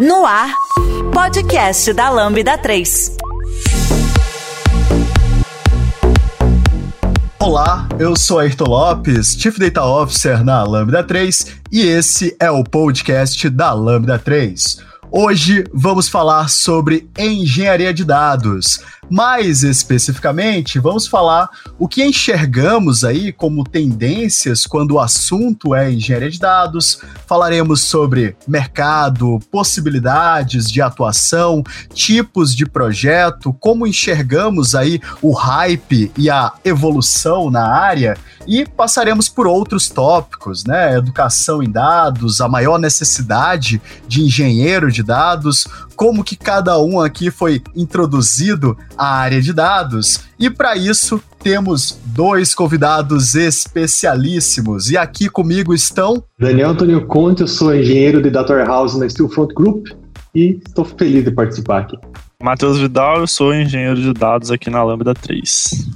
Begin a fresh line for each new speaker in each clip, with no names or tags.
No ar, podcast da Lambda 3.
Olá, eu sou Ayrton Lopes, Chief Data Officer na Lambda 3 e esse é o podcast da Lambda 3. Hoje vamos falar sobre engenharia de dados. Mais especificamente, vamos falar o que enxergamos aí como tendências quando o assunto é engenharia de dados. Falaremos sobre mercado, possibilidades de atuação, tipos de projeto, como enxergamos aí o hype e a evolução na área e passaremos por outros tópicos, né? Educação em dados, a maior necessidade de engenheiro de dados, como que cada um aqui foi introduzido à área de dados. E para isso temos dois convidados especialíssimos. E aqui comigo estão
Daniel Antônio Conte, eu sou engenheiro de Data Warehouse na Steelfront Group e estou feliz de participar aqui.
Matheus Vidal, eu sou engenheiro de dados aqui na Lambda 3.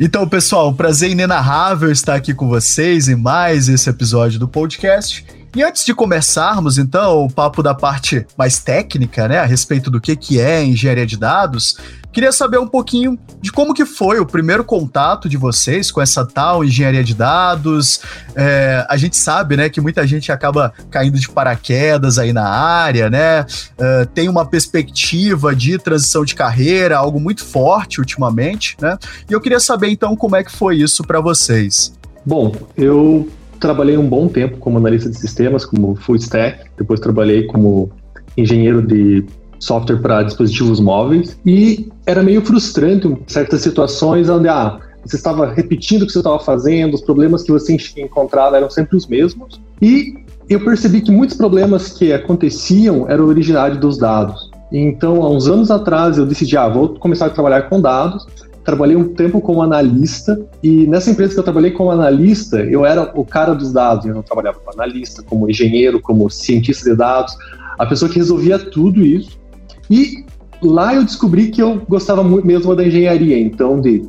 Então, pessoal, um prazer inenarrável estar aqui com vocês em mais esse episódio do podcast. E antes de começarmos, então, o papo da parte mais técnica, né, a respeito do que, que é engenharia de dados, queria saber um pouquinho de como que foi o primeiro contato de vocês com essa tal engenharia de dados. É, a gente sabe, né, que muita gente acaba caindo de paraquedas aí na área, né, é, tem uma perspectiva de transição de carreira, algo muito forte ultimamente, né, e eu queria saber, então, como é que foi isso para vocês.
Bom, eu trabalhei um bom tempo como analista de sistemas, como full stack, depois trabalhei como engenheiro de software para dispositivos móveis e era meio frustrante certas situações onde ah, você estava repetindo o que você estava fazendo, os problemas que você encontrava eram sempre os mesmos e eu percebi que muitos problemas que aconteciam eram originários dos dados. Então, há uns anos atrás, eu decidi, ah, vou começar a trabalhar com dados trabalhei um tempo como analista e nessa empresa que eu trabalhei como analista, eu era o cara dos dados. Eu não trabalhava como analista, como engenheiro, como cientista de dados, a pessoa que resolvia tudo isso. E lá eu descobri que eu gostava muito mesmo da engenharia, então de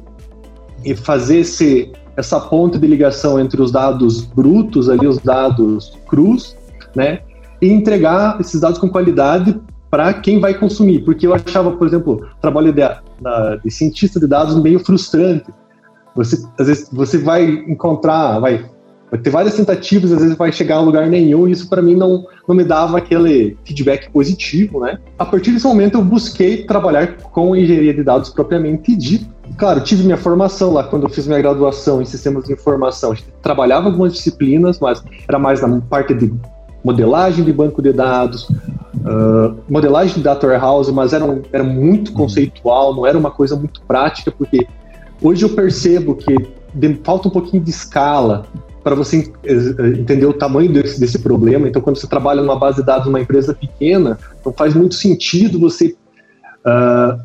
fazer esse, essa ponte de ligação entre os dados brutos ali, os dados crus, né, e entregar esses dados com qualidade para quem vai consumir, porque eu achava, por exemplo, trabalho de, de cientista de dados meio frustrante. Você, às vezes, você vai encontrar, vai, vai ter várias tentativas, às vezes vai chegar a lugar nenhum, e isso para mim não, não me dava aquele feedback positivo, né? A partir desse momento eu busquei trabalhar com engenharia de dados propriamente dito. Claro, tive minha formação lá quando eu fiz minha graduação em sistemas de informação. A gente trabalhava algumas disciplinas, mas era mais na parte de modelagem de banco de dados, uh, modelagem de data warehouse, mas era, um, era muito conceitual, não era uma coisa muito prática, porque hoje eu percebo que falta um pouquinho de escala para você entender o tamanho desse, desse, problema. Então, quando você trabalha numa base de dados numa empresa pequena, não faz muito sentido você uh,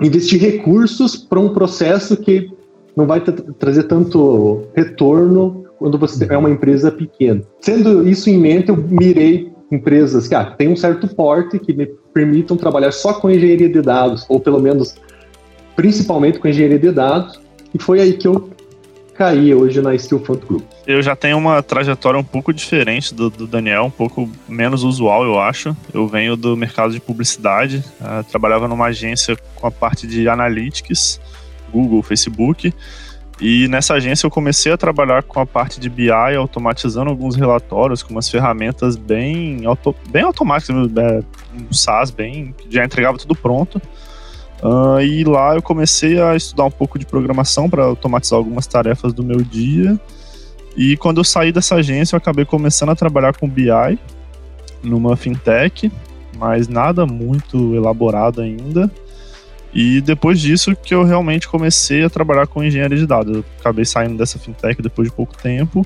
investir recursos para um processo que não vai trazer tanto retorno quando você é uma empresa pequena. Sendo isso em mente, eu mirei empresas que ah, têm um certo porte que me permitam trabalhar só com engenharia de dados, ou pelo menos principalmente com engenharia de dados, e foi aí que eu caí hoje na Steelfront Group.
Eu já tenho uma trajetória um pouco diferente do, do, Daniel, um pouco menos usual, eu acho. Eu venho do mercado de publicidade, uh, trabalhava numa agência com a parte de analytics, Google, Facebook, e nessa agência eu comecei a trabalhar com a parte de BI, automatizando alguns relatórios com umas ferramentas bem, auto, bem automáticas, é, um SaaS bem, que já entregava tudo pronto. Uh, e lá eu comecei a estudar um pouco de programação para automatizar algumas tarefas do meu dia. E quando eu saí dessa agência, eu acabei começando a trabalhar com BI numa fintech, mas nada muito elaborado ainda. E depois disso que eu realmente comecei a trabalhar com engenharia de dados. Eu acabei saindo dessa fintech depois de pouco tempo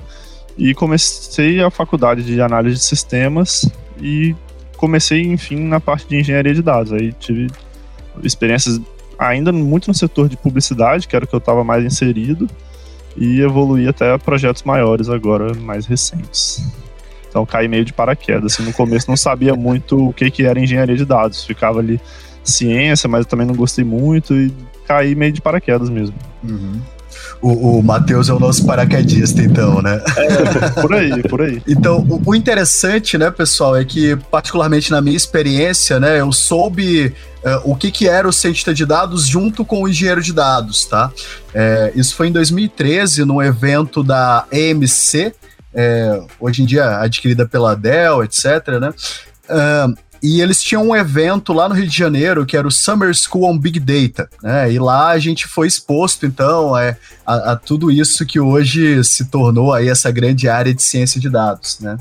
e comecei a faculdade de análise de sistemas e comecei, enfim, na parte de engenharia de dados. Aí tive experiências ainda muito no setor de publicidade, que era o que eu estava mais inserido, e evoluí até projetos maiores agora, mais recentes. Então caí meio de paraquedas. Assim, no começo não sabia muito o que, que era engenharia de dados. Ficava ali ciência, mas eu também não gostei muito e caí meio de paraquedas mesmo.
Uhum. O, o Matheus é o nosso paraquedista, então, né?
É, por aí, por aí.
Então, o, o, interessante, né, pessoal, é que, particularmente na minha experiência, né, eu soube uh, o que, que era o cientista de dados junto com o engenheiro de dados, tá? É, isso foi em 2013, num evento da EMC, é, hoje em dia adquirida pela Dell, etc., né? Uh, e eles tinham um evento lá no Rio de Janeiro, que era o Summer School on Big Data, né? E lá a gente foi exposto, então, é, a, a tudo isso que hoje se tornou aí essa grande área de ciência de dados, né?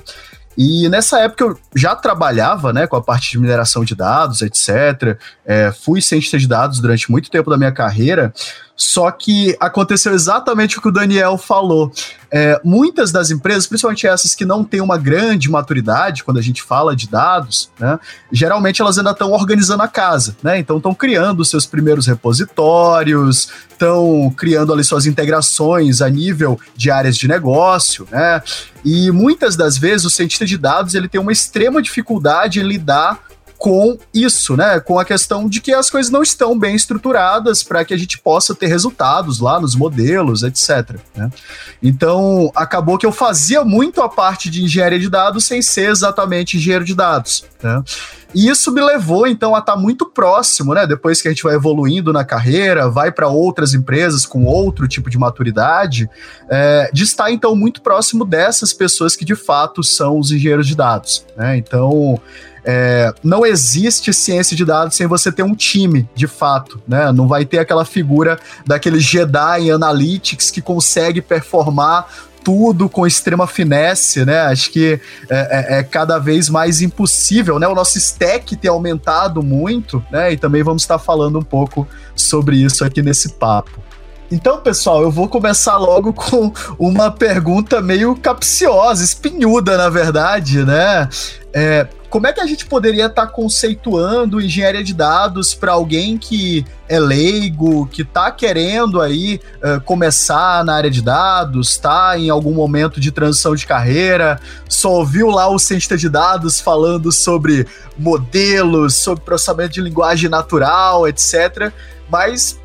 E nessa época eu já trabalhava né, com a parte de mineração de dados, etc. É, fui cientista de dados durante muito tempo da minha carreira, só que aconteceu exatamente o que o Daniel falou. É, muitas das empresas, principalmente essas que não têm uma grande maturidade quando a gente fala de dados, né, geralmente elas ainda estão organizando a casa, né? Então estão criando seus primeiros repositórios, estão criando ali suas integrações a nível de áreas de negócio, né? E muitas das vezes o cientista de dados ele tem uma extrema dificuldade em lidar com isso, né? Com a questão de que as coisas não estão bem estruturadas para que a gente possa ter resultados lá nos modelos, etc. Né? Então, acabou que eu fazia muito a parte de engenharia de dados sem ser exatamente engenheiro de dados. Né? E isso me levou, então, a estar tá muito próximo, né? Depois que a gente vai evoluindo na carreira, vai para outras empresas com outro tipo de maturidade, é, de estar, então, muito próximo dessas pessoas que de fato são os engenheiros de dados. Né? Então, é, não existe ciência de dados sem você ter um time, de fato, né? Não vai ter aquela figura daquele Jedi Analytics que consegue performar tudo com extrema finesse, né? Acho que é, é, é, cada vez mais impossível, né? O nosso stack tem aumentado muito, né? E também vamos estar falando um pouco sobre isso aqui nesse papo. Então, pessoal, eu vou começar logo com uma pergunta meio capciosa, espinhuda, na verdade, né? É, como é que a gente poderia estar tá conceituando engenharia de dados para alguém que é leigo, que está querendo aí uh, começar na área de dados, está em algum momento de transição de carreira, só ouviu lá o cientista de dados falando sobre modelos, sobre processamento de linguagem natural, etc. Mas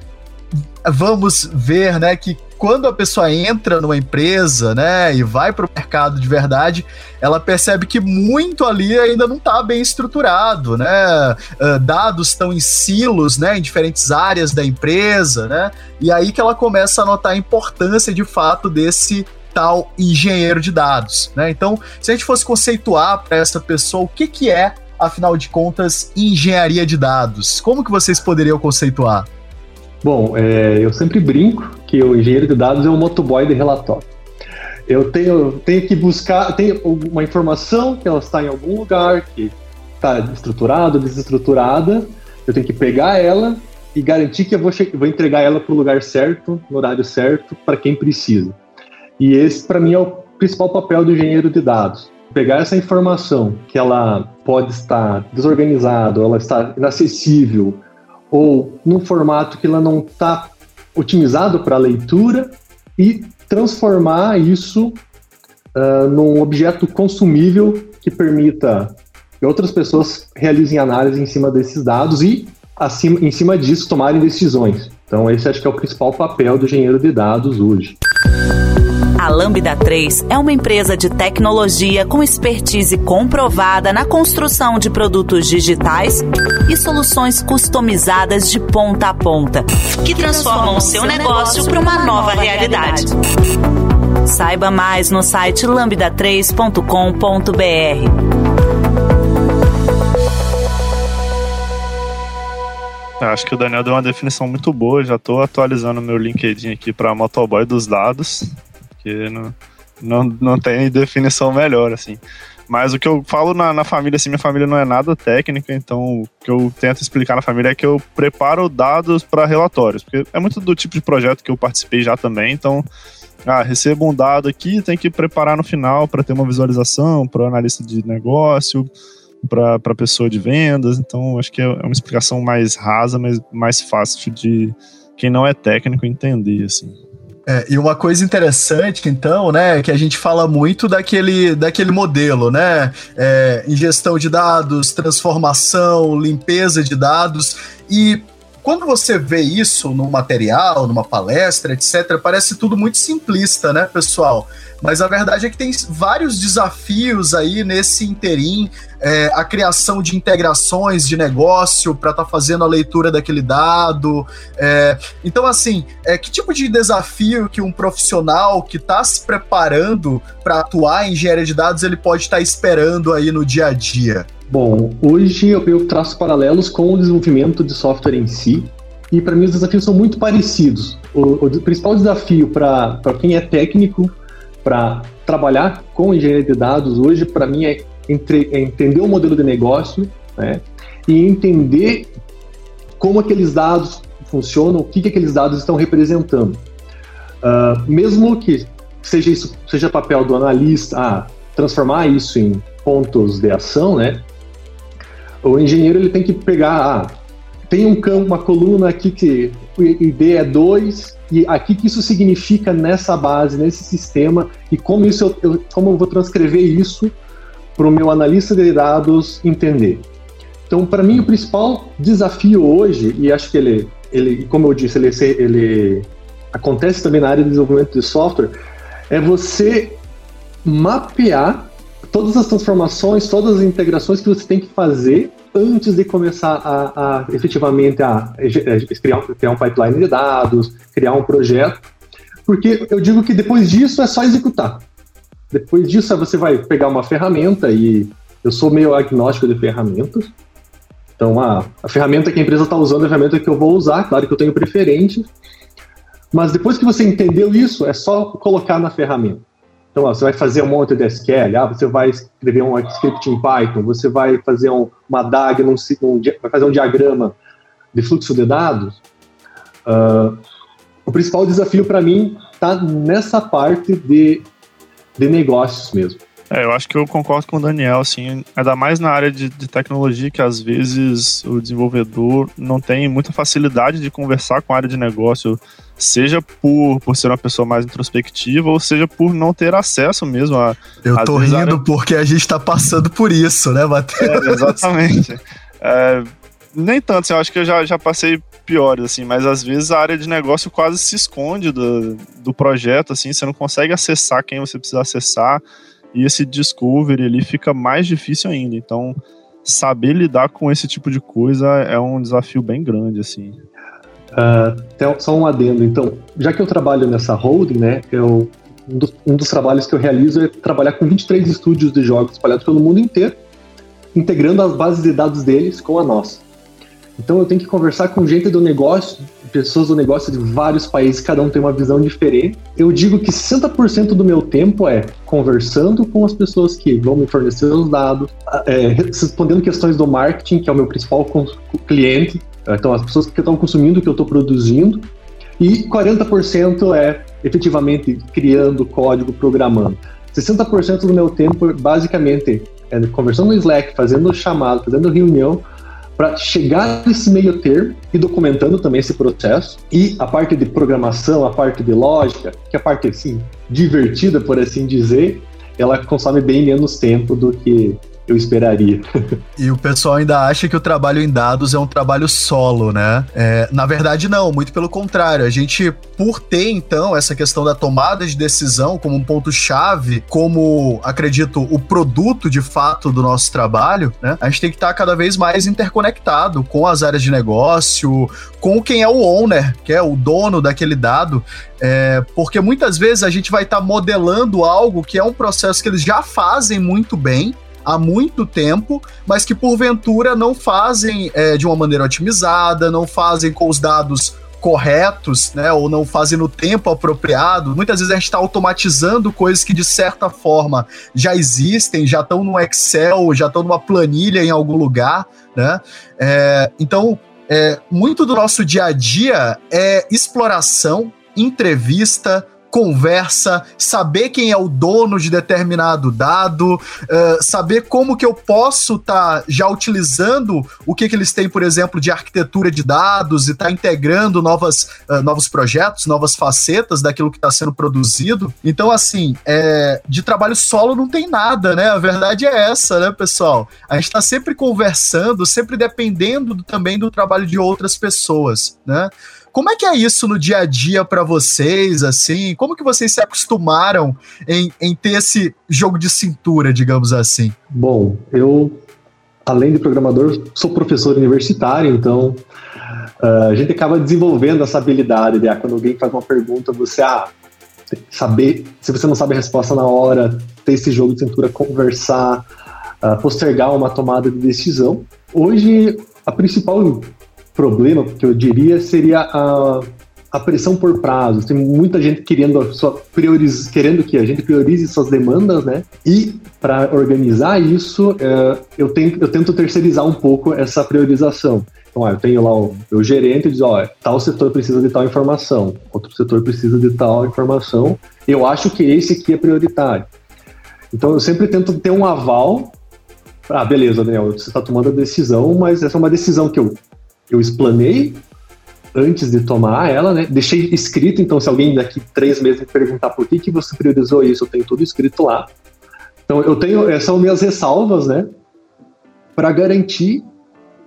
vamos ver, né, que quando a pessoa entra numa empresa, né, e vai para o mercado de verdade, ela percebe que muito ali ainda não está bem estruturado, né? Uh, dados estão em silos, né, em diferentes áreas da empresa, né? E aí que ela começa a notar a importância de fato desse tal engenheiro de dados, né? Então, se a gente fosse conceituar para essa pessoa o que que é, afinal de contas, engenharia de dados, como que vocês poderiam conceituar?
Bom, é, eu sempre brinco que o engenheiro de dados é o motoboy de relatório. Eu tenho, tenho que buscar, tenho uma informação que ela está em algum lugar, que está estruturada, desestruturada, eu tenho que pegar ela e garantir que eu vou, vou entregar ela para o lugar certo, no horário certo, para quem precisa. E esse, para mim, é o principal papel do engenheiro de dados. Pegar essa informação que ela pode estar desorganizada, ela está inacessível, ou num formato que ela não está otimizado para leitura e transformar isso uh, num objeto consumível que permita que outras pessoas realizem análise em cima desses dados e, acima, em cima disso, tomarem decisões. Então, esse acho que é o principal papel do engenheiro de dados hoje.
A Lambda 3 é uma empresa de tecnologia com expertise comprovada na construção de produtos digitais e soluções customizadas de ponta a ponta, que transformam o seu negócio para uma nova realidade. Saiba mais no site lambda3.com.br.
Acho que o Daniel deu uma definição muito boa. Já estou atualizando meu LinkedIn aqui para motoboy dos dados porque não, não, não tem definição melhor, assim. Mas o que eu falo na, na, família, assim, minha família não é nada técnica, então o que eu tento explicar na família é que eu preparo dados para relatórios, porque é muito do tipo de projeto que eu participei já também, então, ah, recebo um dado aqui, tem que preparar no final para ter uma visualização, para o analista de negócio, para a pessoa de vendas, então acho que é uma explicação mais rasa, mas mais fácil de quem não é técnico entender, assim.
É, e uma coisa interessante, então, né, é que a gente fala muito daquele, daquele modelo, né? É, ingestão de dados, transformação, limpeza de dados. E quando você vê isso no material, numa palestra, etc., parece tudo muito simplista, né, pessoal? Mas a verdade é que tem vários desafios aí nesse interim, é, a criação de integrações de negócio para estar tá fazendo a leitura daquele dado. É, então, assim, é, que tipo de desafio que um profissional que está se preparando para atuar em engenharia de dados ele pode estar tá esperando aí no dia a dia?
Bom, hoje eu traço paralelos com o desenvolvimento de software em si, e para mim os desafios são muito parecidos. O, o principal desafio para quem é técnico para trabalhar com engenharia de dados hoje, para mim, é, entre, é, entender o modelo de negócio né, e entender como aqueles dados funcionam, o que, que aqueles dados estão representando. Uh, mesmo que seja isso seja papel do analista, ah, transformar isso em pontos de ação, né? O engenheiro ele tem que pegar, ah, tem um campo, uma coluna aqui que o ID é 2, e aqui que isso significa nessa base, nesse sistema, e como, isso eu, eu como eu vou transcrever isso para o meu analista de dados entender. Então, para mim, o principal desafio hoje, e acho que ele, ele como eu disse, ele, ele acontece também na área de desenvolvimento de software, é você mapear todas as transformações, todas as integrações que você tem que fazer antes de começar a, a efetivamente a, a criar, criar um pipeline de dados, criar um projeto, porque eu digo que depois disso é só executar. Depois disso você vai pegar uma ferramenta e eu sou meio agnóstico de ferramentas. Então a, a ferramenta que a empresa está usando é a ferramenta que eu vou usar, claro que eu tenho preferência. Mas depois que você entendeu isso, é só colocar na ferramenta. Então, ó, você vai fazer um monte de SQL, ah, você vai escrever um script em Python, você vai fazer um, uma DAG, num, um, vai fazer um diagrama de fluxo de dados. Uh, o principal desafio para mim está nessa parte de, de negócios mesmo.
É, eu acho que eu concordo com o Daniel, assim, ainda mais na área de, de, tecnologia, que às vezes o desenvolvedor não tem muita facilidade de conversar com a área de negócio seja por, por ser uma pessoa mais introspectiva ou seja por não ter acesso mesmo a.
Eu tô rindo área... porque a gente tá passando por isso, né, Matheus?
É, exatamente. é, nem tanto, assim, eu acho que eu já, já passei piores, assim, mas às vezes a área de negócio quase se esconde do, do projeto, assim, você não consegue acessar quem você precisa acessar, e esse discovery ali fica mais difícil ainda. Então, saber lidar com esse tipo de coisa é um desafio bem grande, assim.
Uh, só um adendo. Então, já que eu trabalho nessa holding, né, eu, um, dos, um dos trabalhos que eu realizo é trabalhar com 23 estúdios de jogos espalhados pelo mundo inteiro, integrando as bases de dados deles com a nossa. Então, eu tenho que conversar com gente do negócio, pessoas do negócio de vários países, cada um tem uma visão diferente. Eu digo que 60% do meu tempo é conversando com as pessoas que vão me fornecer os dados, é, respondendo questões do marketing, que é o meu principal cliente, então, as pessoas que estão consumindo o que eu estou produzindo, e 40% é efetivamente criando código, programando. 60% do meu tempo, basicamente, é conversando no Slack, fazendo chamado, fazendo reunião, para chegar nesse meio termo e documentando também esse processo. E a parte de programação, a parte de lógica, que é a parte assim, divertida, por assim dizer, ela consome bem menos tempo do que eu esperaria.
e o pessoal ainda acha que o trabalho em dados é um trabalho solo, né? É, na verdade, não, muito pelo contrário. A gente, por ter então essa questão da tomada de decisão como um ponto-chave, como acredito, o produto de fato do nosso trabalho, né? A gente tem que estar cada vez mais interconectado com as áreas de negócio, com quem é o owner, que é o dono daquele dado, é, porque muitas vezes a gente vai estar modelando algo que é um processo que eles já fazem muito bem, há muito tempo, mas que porventura não fazem é, de uma maneira otimizada, não fazem com os dados corretos, né, ou não fazem no tempo apropriado. Muitas vezes a gente está automatizando coisas que de certa forma já existem, já estão no Excel, já estão numa planilha em algum lugar, né? É, então, é, muito do nosso dia a dia é exploração, entrevista, conversa, saber quem é o dono de determinado dado, uh, saber como que eu posso estar tá já utilizando o que, que eles têm, por exemplo, de arquitetura de dados e estar tá integrando novas, uh, novos projetos, novas facetas daquilo que está sendo produzido. Então, assim, é, de trabalho solo não tem nada, né? A verdade é essa, né, pessoal? A gente está sempre conversando, sempre dependendo do, também do trabalho de outras pessoas, né? Como é que é isso no dia a dia para vocês, assim? Como que vocês se acostumaram em, em ter esse jogo de cintura, digamos assim?
Bom, eu, além de programador, sou professor universitário, então uh, a gente acaba desenvolvendo essa habilidade de, ah, quando alguém faz uma pergunta, você, ah, saber, se você não sabe a resposta na hora, ter esse jogo de cintura, conversar, uh, postergar uma tomada de decisão. Hoje, a principal problema que eu diria seria a, a pressão por prazos. Tem muita gente querendo, prioriz, querendo que a gente priorize suas demandas, né? E para organizar isso, é, eu, tenho, eu tento terceirizar um pouco essa priorização. Então, eu tenho lá o meu gerente e diz, ó, tal setor precisa de tal informação, outro setor precisa de tal informação. Eu acho que esse aqui é prioritário. Então, eu sempre tento ter um aval. Ah, beleza, Daniel, você está tomando a decisão, mas essa é uma decisão que eu eu explanei antes de tomar ela, né? Deixei escrito, então se alguém daqui três meses me perguntar por que, que você priorizou isso, eu tenho tudo escrito lá. Então eu tenho, essas são minhas ressalvas, né? Para garantir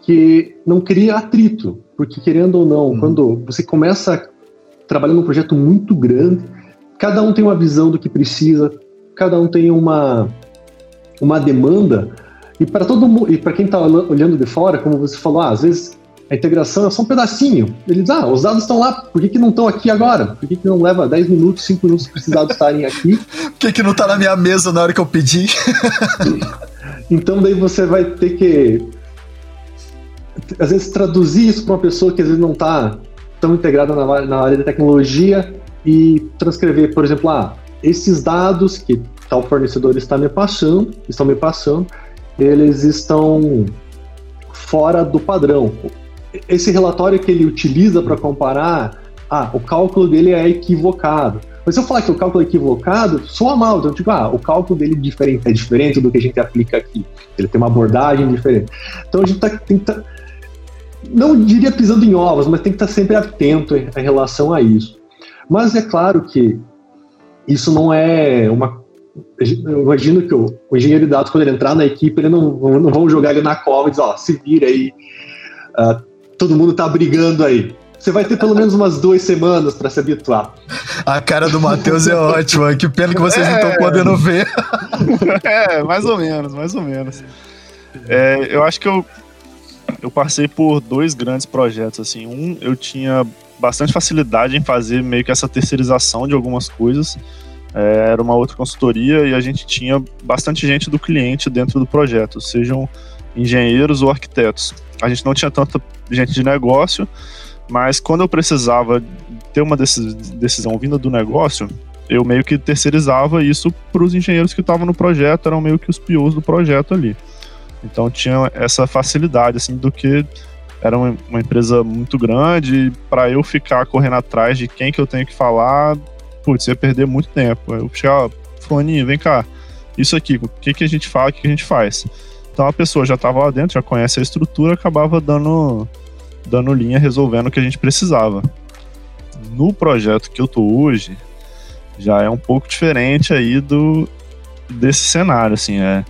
que não cria atrito, porque querendo ou não, uhum. quando você começa trabalhando num projeto muito grande, cada um tem uma visão do que precisa, cada um tem uma uma demanda e para todo mundo e para quem está olhando de fora, como você falou, ah, às vezes a integração é só um pedacinho. Eles, ah, os dados estão lá, por que, que não estão aqui agora? Por que, que não leva 10 minutos, 5 minutos para esses dados estarem aqui?
por que, que não está na minha mesa na hora que eu pedi?
então daí você vai ter que às vezes traduzir isso para uma pessoa que às vezes não está tão integrada na, na área da tecnologia e transcrever, por exemplo, ah, esses dados que tal fornecedor está me passando, estão me passando, eles estão fora do padrão esse relatório que ele utiliza para comparar, ah, o cálculo dele é equivocado. Mas se eu falar que o cálculo é equivocado, soa mal. Então, tipo, ah, o cálculo dele é diferente, é diferente do que a gente aplica aqui. Ele tem uma abordagem diferente. Então a gente tá, tem que tá, não diria pisando em ovos, mas tem que estar tá sempre atento em, em relação a isso. Mas é claro que isso não é uma eu imagino que o, o, engenheiro de dados, quando ele entrar na equipe, ele não, não vão jogar ele na cova e dizer, ó, se vira aí, uh, todo mundo tá brigando aí. Você vai ter pelo menos umas duas semanas para se habituar.
A cara do Matheus é ótima. Que pena que vocês é... não estão podendo ver.
É, mais ou menos, mais ou menos. É, eu acho que eu, eu passei por dois grandes projetos. Assim, um, eu tinha bastante facilidade em fazer meio que essa terceirização de algumas coisas. É, era uma outra consultoria e a gente tinha bastante gente do cliente dentro do projeto, sejam engenheiros ou arquitetos. A gente não tinha tanta gente de negócio, mas quando eu precisava ter uma decisão vinda do negócio, eu meio que terceirizava isso para os engenheiros que estavam no projeto, eram meio que os piores do projeto ali. Então tinha essa facilidade, assim, do que era uma, empresa muito grande, para eu ficar correndo atrás de quem que eu tenho que falar, putz, ia perder muito tempo. Eu chegava, Foninho, vem cá, isso aqui, o que, que a gente fala, o que, que a gente faz? Então a pessoa já estava lá dentro, já conhece a estrutura, acabava dando, dando linha, resolvendo o que a gente precisava. No projeto que eu tô hoje, já é um pouco diferente aí do desse cenário, assim, é,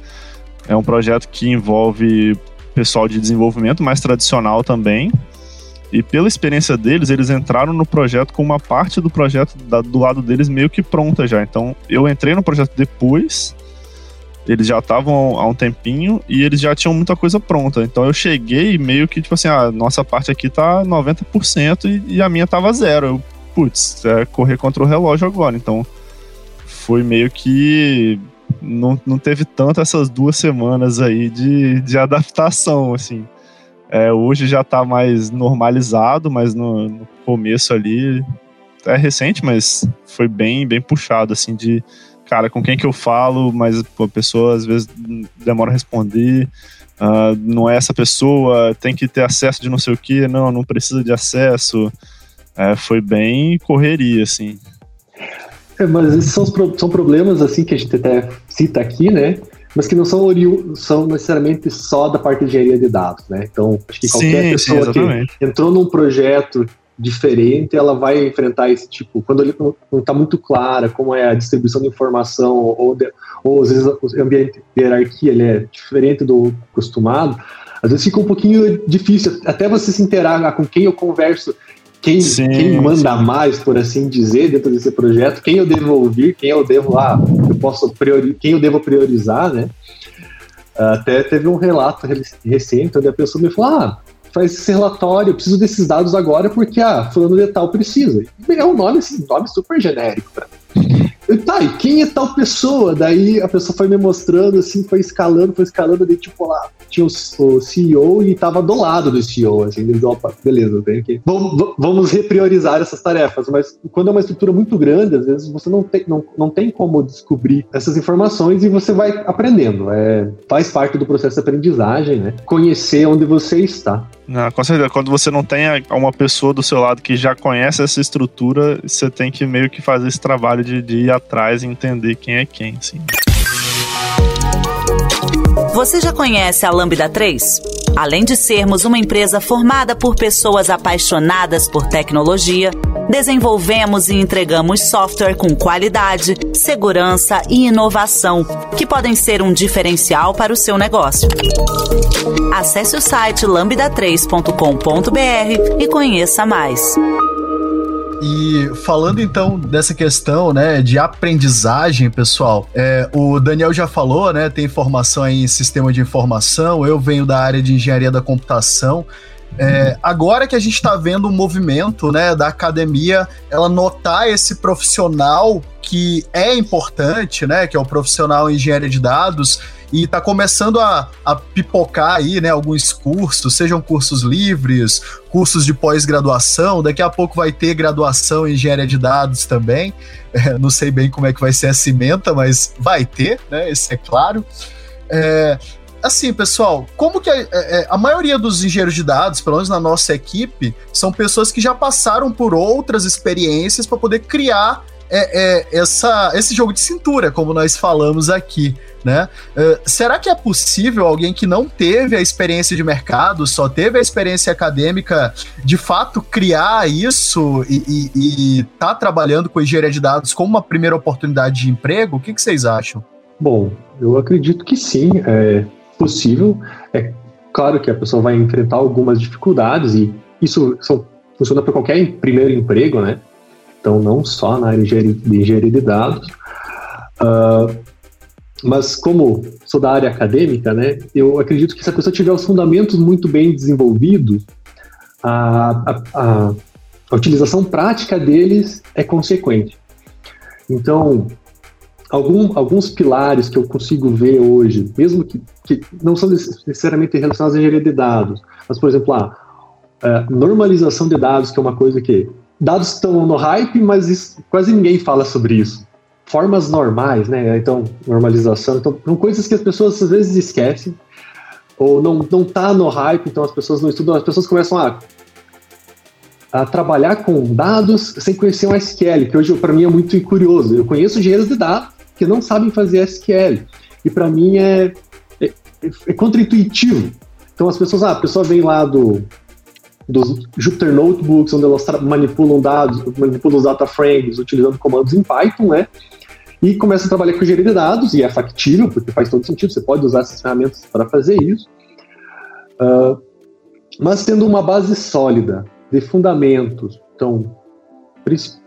é um projeto que envolve pessoal de desenvolvimento mais tradicional também, e pela experiência deles, eles entraram no projeto com uma parte do projeto da, do lado deles meio que pronta já. Então, eu entrei no projeto depois eles já estavam há um tempinho e eles já tinham muita coisa pronta. Então eu cheguei meio que, tipo assim, a nossa parte aqui tá 90% e, e a minha tava zero. Eu, putz, é correr contra o relógio agora. Então foi meio que. Não, não teve tanto essas duas semanas aí de, de adaptação, assim. É, hoje já tá mais normalizado, mas no, no começo ali é recente, mas foi bem, bem puxado, assim, de cara, com quem que eu falo, mas pô, a pessoa às vezes demora a responder. Uh, não é essa pessoa, tem que ter acesso de não sei o que, não, não precisa de acesso. É, foi bem correria, assim.
É, mas esses são, são problemas assim que a gente até cita aqui, né? Mas que não são, são necessariamente só da parte de engenharia de dados, né? Então, acho que qualquer sim, pessoa sim, que entrou num projeto diferente, ela vai enfrentar esse tipo, quando ele não está muito clara como é a distribuição de informação, ou, de, ou às vezes o ambiente de hierarquia ele é diferente do acostumado, às vezes fica um pouquinho difícil, até você se interar com quem eu converso, quem, sim, quem manda sim. mais, por assim dizer, dentro desse projeto, quem eu devo ouvir, quem eu devo, ah, eu posso priori, quem eu devo priorizar, né? Até teve um relato recente onde a pessoa me falou, ah, faz esse relatório, eu preciso desses dados agora porque, ah, fulano de tal precisa. É um nome, assim, nome super genérico pra mim. Eu, tá, e quem é tal pessoa? Daí a pessoa foi me mostrando, assim, foi escalando, foi escalando, de tipo lá, tinha o, o CEO e tava do lado do CEO, assim, ele disse, opa, beleza, tem que... Vamos, vamos repriorizar essas tarefas, mas quando é uma estrutura muito grande, às vezes você não tem, não, não tem como descobrir essas informações e você vai aprendendo, é, faz parte do processo de aprendizagem, né? Conhecer onde você está.
Não, com certeza. Quando você não tem uma pessoa do seu lado que já conhece essa estrutura, você tem que meio que fazer esse trabalho de, de ir atrás e entender quem é quem, sim.
Você já conhece a Lambda 3? Além de sermos uma empresa formada por pessoas apaixonadas por tecnologia, desenvolvemos e entregamos software com qualidade, segurança e inovação, que podem ser um diferencial para o seu negócio. Acesse o site lambda3.com.br e conheça mais.
E falando então dessa questão, né, de aprendizagem, pessoal, é, o Daniel já falou, né, tem formação em sistema de informação, eu venho da área de engenharia da computação. É, agora que a gente está vendo o um movimento né, da academia, ela notar esse profissional que é importante, né, que é o profissional em engenharia de dados, e está começando a, a pipocar aí, né, alguns cursos, sejam cursos livres, cursos de pós-graduação, daqui a pouco vai ter graduação em engenharia de dados também, é, não sei bem como é que vai ser a cimenta, mas vai ter, né, isso é claro. É, assim, pessoal, como que a, é, é, a, maioria dos engenheiros de dados, pelo menos na nossa equipe, são pessoas que já passaram por outras experiências para poder criar é, é, essa, esse jogo de cintura, como nós falamos aqui. Né? Uh, será que é possível alguém que não teve a experiência de mercado, só teve a experiência acadêmica, de fato criar isso e, e, e tá trabalhando com engenharia de dados como uma primeira oportunidade de emprego? O que, que vocês acham?
Bom, eu acredito que sim. É, possível. É claro que a pessoa vai enfrentar algumas dificuldades e isso são, funciona para qualquer primeiro emprego, né? Então, não só na área de engenharia de dados. Uh, mas como sou da área acadêmica, né, eu acredito que se a pessoa tiver os fundamentos muito bem desenvolvidos, a, a, a, utilização prática deles é consequente. Então, algum, alguns pilares que eu consigo ver hoje, mesmo que, que não são necessariamente relacionados à engenharia de dados, mas, por exemplo, a é, normalização de dados, que é uma coisa que dados estão no hype, mas isso, quase ninguém fala sobre isso. Formas normais, né? Então, normalização. Então, são coisas que as pessoas às vezes esquecem, ou não, não tá no hype, então as pessoas não estudam, as pessoas começam a, a trabalhar com dados sem conhecer um SQL, que hoje para mim é muito curioso. Eu conheço engenheiros de dados, que não sabem fazer SQL. E para mim é, é, é contra-intuitivo. Então as pessoas, ah, a pessoa vem lá do dos Jupyter Notebooks, onde elas manipulam dados, manipulam os data frames utilizando comandos em Python, né? E começa a trabalhar com engenharia de dados, e é factível, porque faz todo sentido, você pode usar essas ferramentas para fazer isso. Uh, mas tendo uma base sólida de fundamentos, então,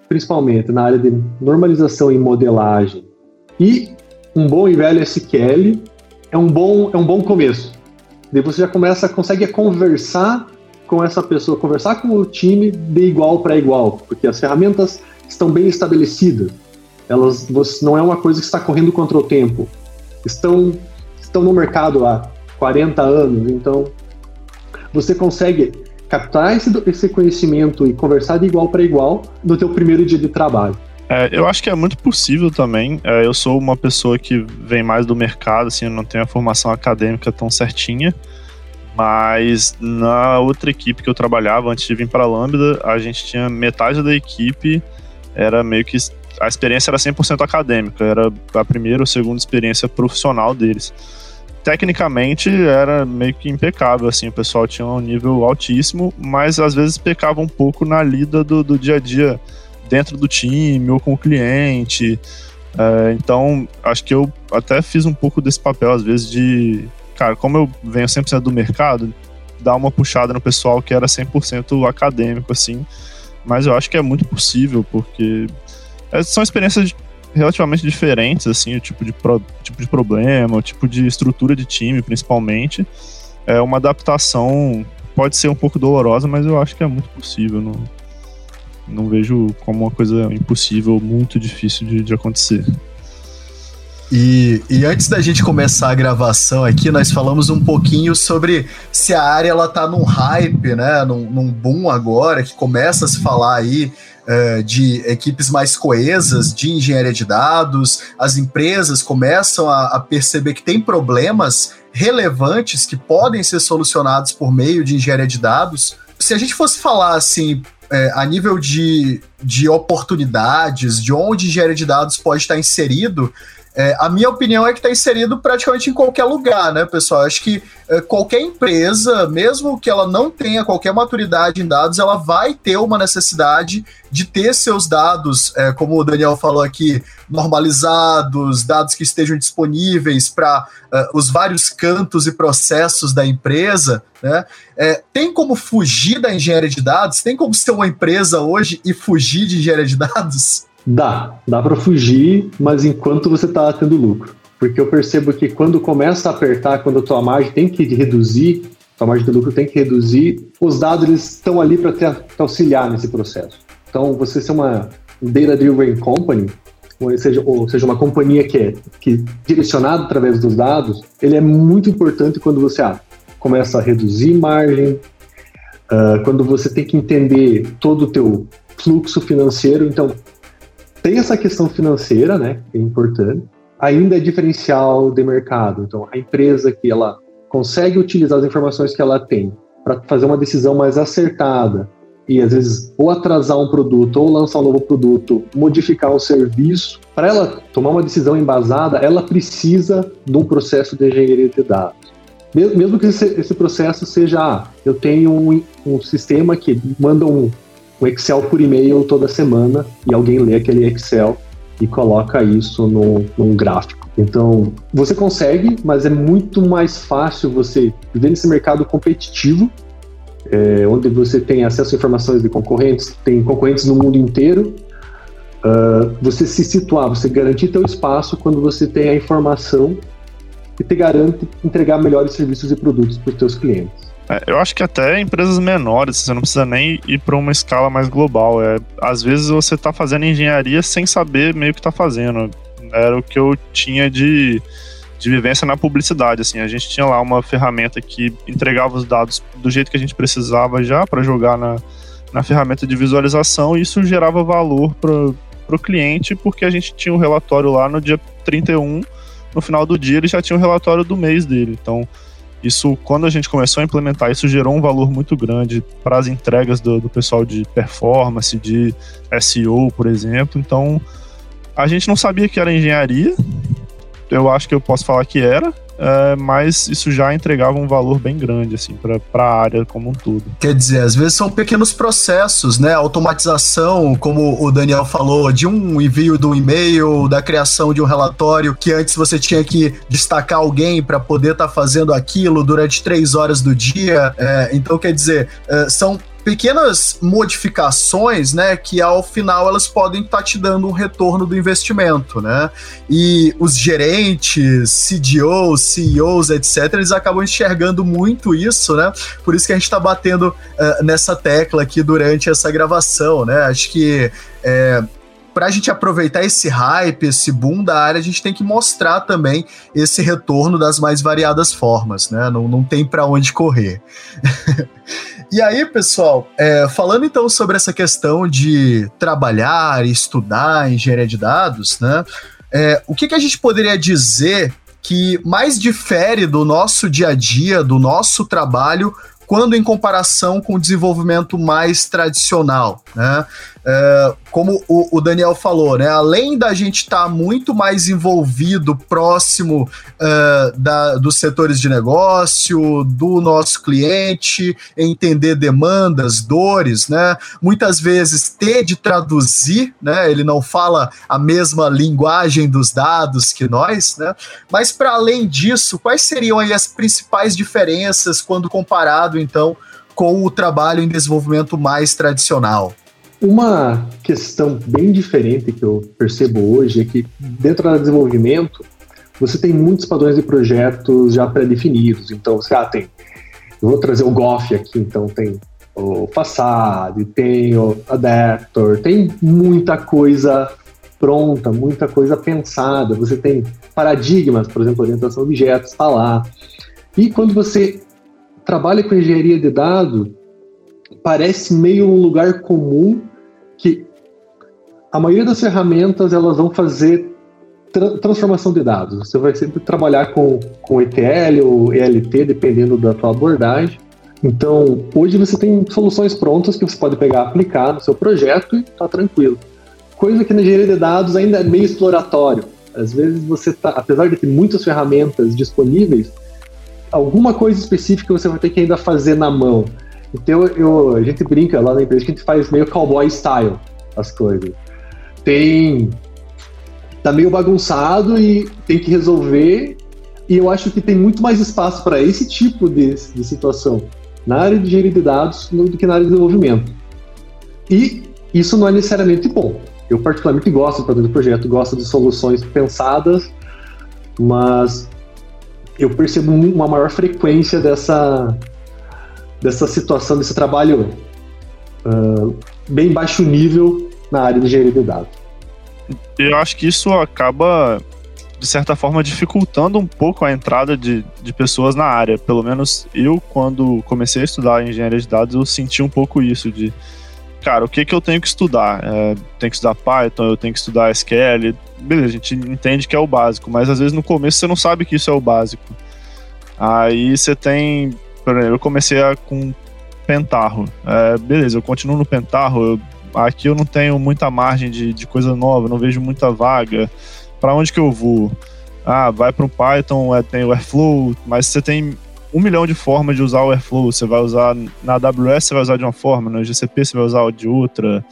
principalmente na área de normalização e modelagem, e um bom e velho SQL é um bom, é um bom começo. Daí você já começa, consegue conversar com essa pessoa, conversar com o time de igual para igual, porque as ferramentas estão bem estabelecidas. Elas você, não é uma coisa que está correndo contra o tempo. Estão estão no mercado há 40 anos, então você consegue captar esse, esse conhecimento e conversar de igual para igual no teu primeiro dia de trabalho.
É, eu acho que é muito possível também. É, eu sou uma pessoa que vem mais do mercado, assim, eu não tenho a formação acadêmica tão certinha. Mas na outra equipe que eu trabalhava antes de vir para a Lambda, a gente tinha metade da equipe era meio que a experiência era 100% acadêmica, era a primeira ou segunda experiência profissional deles. Tecnicamente era meio que impecável, assim, o pessoal tinha um nível altíssimo, mas às vezes pecava um pouco na lida do, do dia a dia dentro do time ou com o cliente. É, então, acho que eu até fiz um pouco desse papel, às vezes, de. Cara, como eu venho 100% do mercado, dar uma puxada no pessoal que era 100% acadêmico, assim. Mas eu acho que é muito possível, porque é, são experiências relativamente diferentes, assim, o tipo de, pro, tipo de problema, o tipo de estrutura de time, principalmente. É uma adaptação, pode ser um pouco dolorosa, mas eu acho que é muito possível. Não, não vejo como uma coisa impossível, muito difícil de, de acontecer.
E, e, antes da gente começar a gravação aqui, nós falamos um pouquinho sobre se a área ela tá num hype, né, num, num boom agora, que começa a se falar aí uh, de equipes mais coesas de engenharia de dados, as empresas começam a, a perceber que tem problemas relevantes que podem ser solucionados por meio de engenharia de dados. Se a gente fosse falar assim, é, a nível de, de oportunidades, de onde engenharia de dados pode estar inserido, é, a minha opinião é que está inserido praticamente em qualquer lugar, né, pessoal? Acho que é, qualquer empresa, mesmo que ela não tenha qualquer maturidade em dados, ela vai ter uma necessidade de ter seus dados, é, como o Daniel falou aqui, normalizados, dados que estejam disponíveis para é, os vários cantos e processos da empresa. Né? É, tem como fugir da engenharia de dados? Tem como ser uma empresa hoje e fugir de engenharia de dados?
Dá, dá para fugir, mas enquanto você está tendo lucro. Porque eu percebo que quando começa a apertar, quando a tua margem tem que reduzir, tua margem de lucro tem que reduzir, os dados estão ali para te, te, auxiliar nesse processo. Então, você ser uma data-driven company, ou seja, ou seja, uma companhia que é que direcionada através dos dados, ele é muito importante quando você ah, começa a reduzir margem, uh, quando você tem que entender todo o teu fluxo financeiro. Então, tem essa questão financeira, né, que é importante. Ainda é diferencial de mercado. Então, a empresa que ela consegue utilizar as informações que ela tem para fazer uma decisão mais acertada e às vezes ou atrasar um produto ou lançar um novo produto, modificar um serviço, para ela tomar uma decisão embasada, ela precisa de um processo de engenharia de dados. Mesmo que esse, processo seja, ah, eu tenho um, um sistema que manda um, um Excel por e-mail toda semana e alguém lê aquele Excel e coloca isso no, num gráfico. Então, você consegue, mas é muito mais fácil você viver nesse mercado competitivo, é, onde você tem acesso a informações de concorrentes, tem concorrentes no mundo inteiro. Uh, você se situar, você garantir teu espaço quando você tem a informação que te garante entregar melhores serviços e produtos para os teus clientes.
É, eu acho que até empresas menores, você não precisa nem ir para uma escala mais global. É, às vezes você está fazendo engenharia sem saber meio que está fazendo. Era o que eu tinha de, de vivência na publicidade. Assim, a gente tinha lá uma ferramenta que entregava os dados do jeito que a gente precisava já para jogar na, na ferramenta de visualização e isso gerava valor para o cliente porque a gente tinha um relatório lá no dia 31. No final do dia ele já tinha o um relatório do mês dele. Então isso, quando a gente começou a implementar, isso gerou um valor muito grande para as entregas do, do pessoal de performance, de SEO, por exemplo. Então, a gente não sabia que era engenharia. Eu acho que eu posso falar que era, é, mas isso já entregava um valor bem grande assim para a área como um todo.
Quer dizer, às vezes são pequenos processos, né? Automatização, como o Daniel falou, de um envio de um e-mail, da criação de um relatório que antes você tinha que destacar alguém para poder estar tá fazendo aquilo durante três horas do dia. É, então, quer dizer, é, são pequenas modificações, né, que ao final elas podem estar tá te dando um retorno do investimento, né? E os gerentes, CDOs, CEOs, etc, eles acabam enxergando muito isso, né? Por isso que a gente está batendo uh, nessa tecla aqui durante essa gravação, né? Acho que é, para a gente aproveitar esse hype, esse boom da área, a gente tem que mostrar também esse retorno das mais variadas formas, né? Não, não tem para onde correr. e aí, pessoal, é, falando então sobre essa questão de trabalhar e estudar engenharia de dados, né? É, o que, que a gente poderia dizer que mais difere do nosso dia a dia, do nosso trabalho, quando em comparação com o desenvolvimento mais tradicional. Né? É, como o, o, Daniel falou, né? Além da gente estar tá muito mais envolvido, próximo é, da, dos setores de negócio, do nosso cliente, entender demandas, dores, né? Muitas vezes ter de traduzir, né? Ele não fala a mesma linguagem dos dados que nós, né? Mas para além disso, quais seriam aí as principais diferenças quando comparado, então, com o trabalho em desenvolvimento mais tradicional?
Uma questão bem diferente que eu percebo hoje é que dentro do desenvolvimento você tem muitos padrões de projetos já pré-definidos. Então você ah, tem, vou trazer o Goff aqui, então tem o Facade, tem o Adaptor, tem muita coisa pronta, muita coisa pensada. Você tem paradigmas, por exemplo, orientação a objetos está lá. E quando você trabalha com engenharia de dados, parece meio um lugar comum que a maioria das ferramentas elas vão fazer tra transformação de dados. Você vai sempre trabalhar com, com ETL ou ELT, dependendo da tua abordagem. Então, hoje você tem soluções prontas que você pode pegar, aplicar no seu projeto e tá tranquilo. Coisa que na engenharia de dados ainda é meio exploratório. Às vezes você tá, apesar de ter muitas ferramentas disponíveis, alguma coisa específica você vai ter que ainda fazer na mão. Então eu, a gente brinca lá na empresa que a gente faz meio cowboy style as coisas. Tem. Tá meio bagunçado e tem que resolver. E eu acho que tem muito mais espaço para esse tipo de, de situação na área de engenharia de dados do que na área de desenvolvimento. E isso não é necessariamente bom. Eu particularmente gosto do projeto, gosto de soluções pensadas, mas eu percebo uma maior frequência dessa, dessa situação, desse trabalho uh, bem baixo nível na área de engenharia de dados.
Eu acho que isso acaba, de certa forma, dificultando um pouco a entrada de, de pessoas na área. Pelo menos eu, quando comecei a estudar engenharia de dados, eu senti um pouco isso de cara, o que que eu tenho que estudar? É, tenho que estudar Python, eu tenho que estudar SQL. Beleza, a gente entende que é o básico, mas às vezes no começo você não sabe que isso é o básico. Aí você tem eu comecei a, com Pentarro. É, beleza, eu continuo no Pentarro. Eu, aqui eu não tenho muita margem de, de coisa nova, não vejo muita vaga. Para onde que eu vou? Ah, vai para o Python, é, tem o Airflow, mas você tem um milhão de formas de usar o Airflow. Você vai usar na AWS, você vai usar de uma forma, no GCP você vai usar de outra.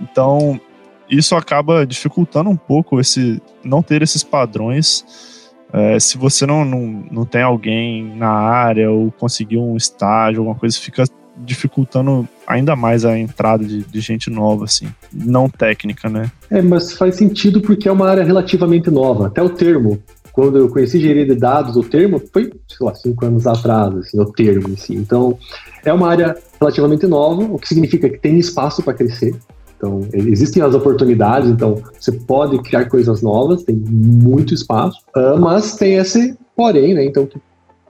Então, isso acaba dificultando um pouco esse não ter esses padrões é, se você não, não, não tem alguém na área ou conseguir um estágio, alguma coisa, fica dificultando ainda mais a entrada de, de, gente nova, assim, não técnica, né?
É, mas faz sentido porque é uma área relativamente nova. Até o termo, quando eu conheci engenharia de dados, o termo foi, sei lá, cinco anos atrás, assim, o termo, assim. Então, é uma área relativamente nova, o que significa que tem espaço para crescer. Então, existem as oportunidades, então você pode criar coisas novas, tem muito espaço, uh, mas tem esse porém, né? Então,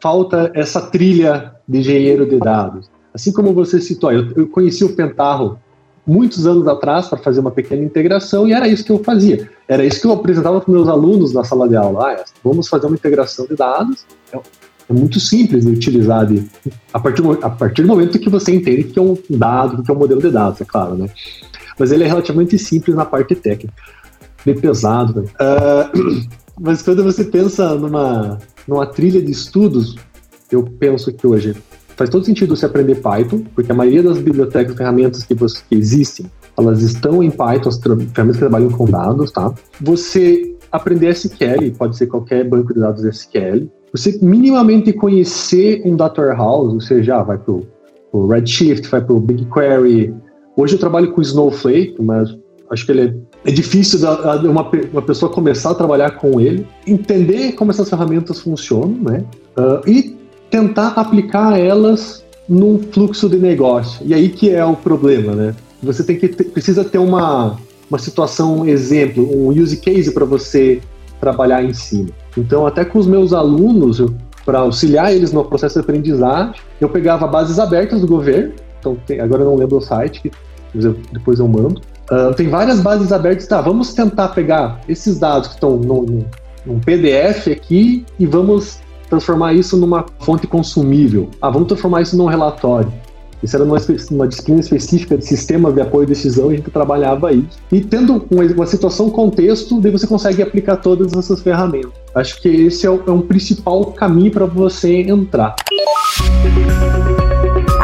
falta essa trilha de engenheiro de dados. Assim como você citou, eu, eu conheci o Pentarro muitos anos atrás para fazer uma pequena integração e era isso que eu fazia. Era isso que eu apresentava para meus alunos na sala de aula. Ah, vamos fazer uma integração de dados. É, é muito simples de utilizar de, a, partir, a partir do momento que você entende que é um dado, que é um modelo de dados, é claro, né? Mas ele é relativamente simples na parte técnica. Bem pesado. Uh, mas quando você pensa numa, numa trilha de estudos, eu penso que hoje faz todo sentido você aprender Python, porque a maioria das bibliotecas e ferramentas que, você, que existem, elas estão em Python, as ferramentas que trabalham com dados, tá? Você aprender SQL, pode ser qualquer banco de dados SQL. Você minimamente conhecer um data warehouse, ou seja, vai para o Redshift, vai para o BigQuery, Hoje eu trabalho com Snowflake, mas acho que ele é, é difícil da, uma, uma pessoa começar a trabalhar com ele, entender como essas ferramentas funcionam, né? Uh, e tentar aplicar elas num fluxo de negócio. E aí que é o problema, né? Você tem que ter, precisa ter uma, uma situação um exemplo, um use case para você trabalhar em cima. Então, até com os meus alunos, para auxiliar eles no processo de aprendizagem, eu pegava bases abertas do governo, então tem, agora eu não lembro o site, que depois eu mando. Uh, tem várias bases abertas, tá? Vamos tentar pegar esses dados que estão num, PDF aqui e vamos transformar isso numa fonte consumível. Ah, vamos transformar isso num relatório. Isso era uma, disciplina específica de sistemas de apoio à decisão, a gente trabalhava aí. E tendo uma, uma situação, contexto, daí você consegue aplicar todas essas ferramentas. Acho que esse é, o, é um principal caminho para você entrar.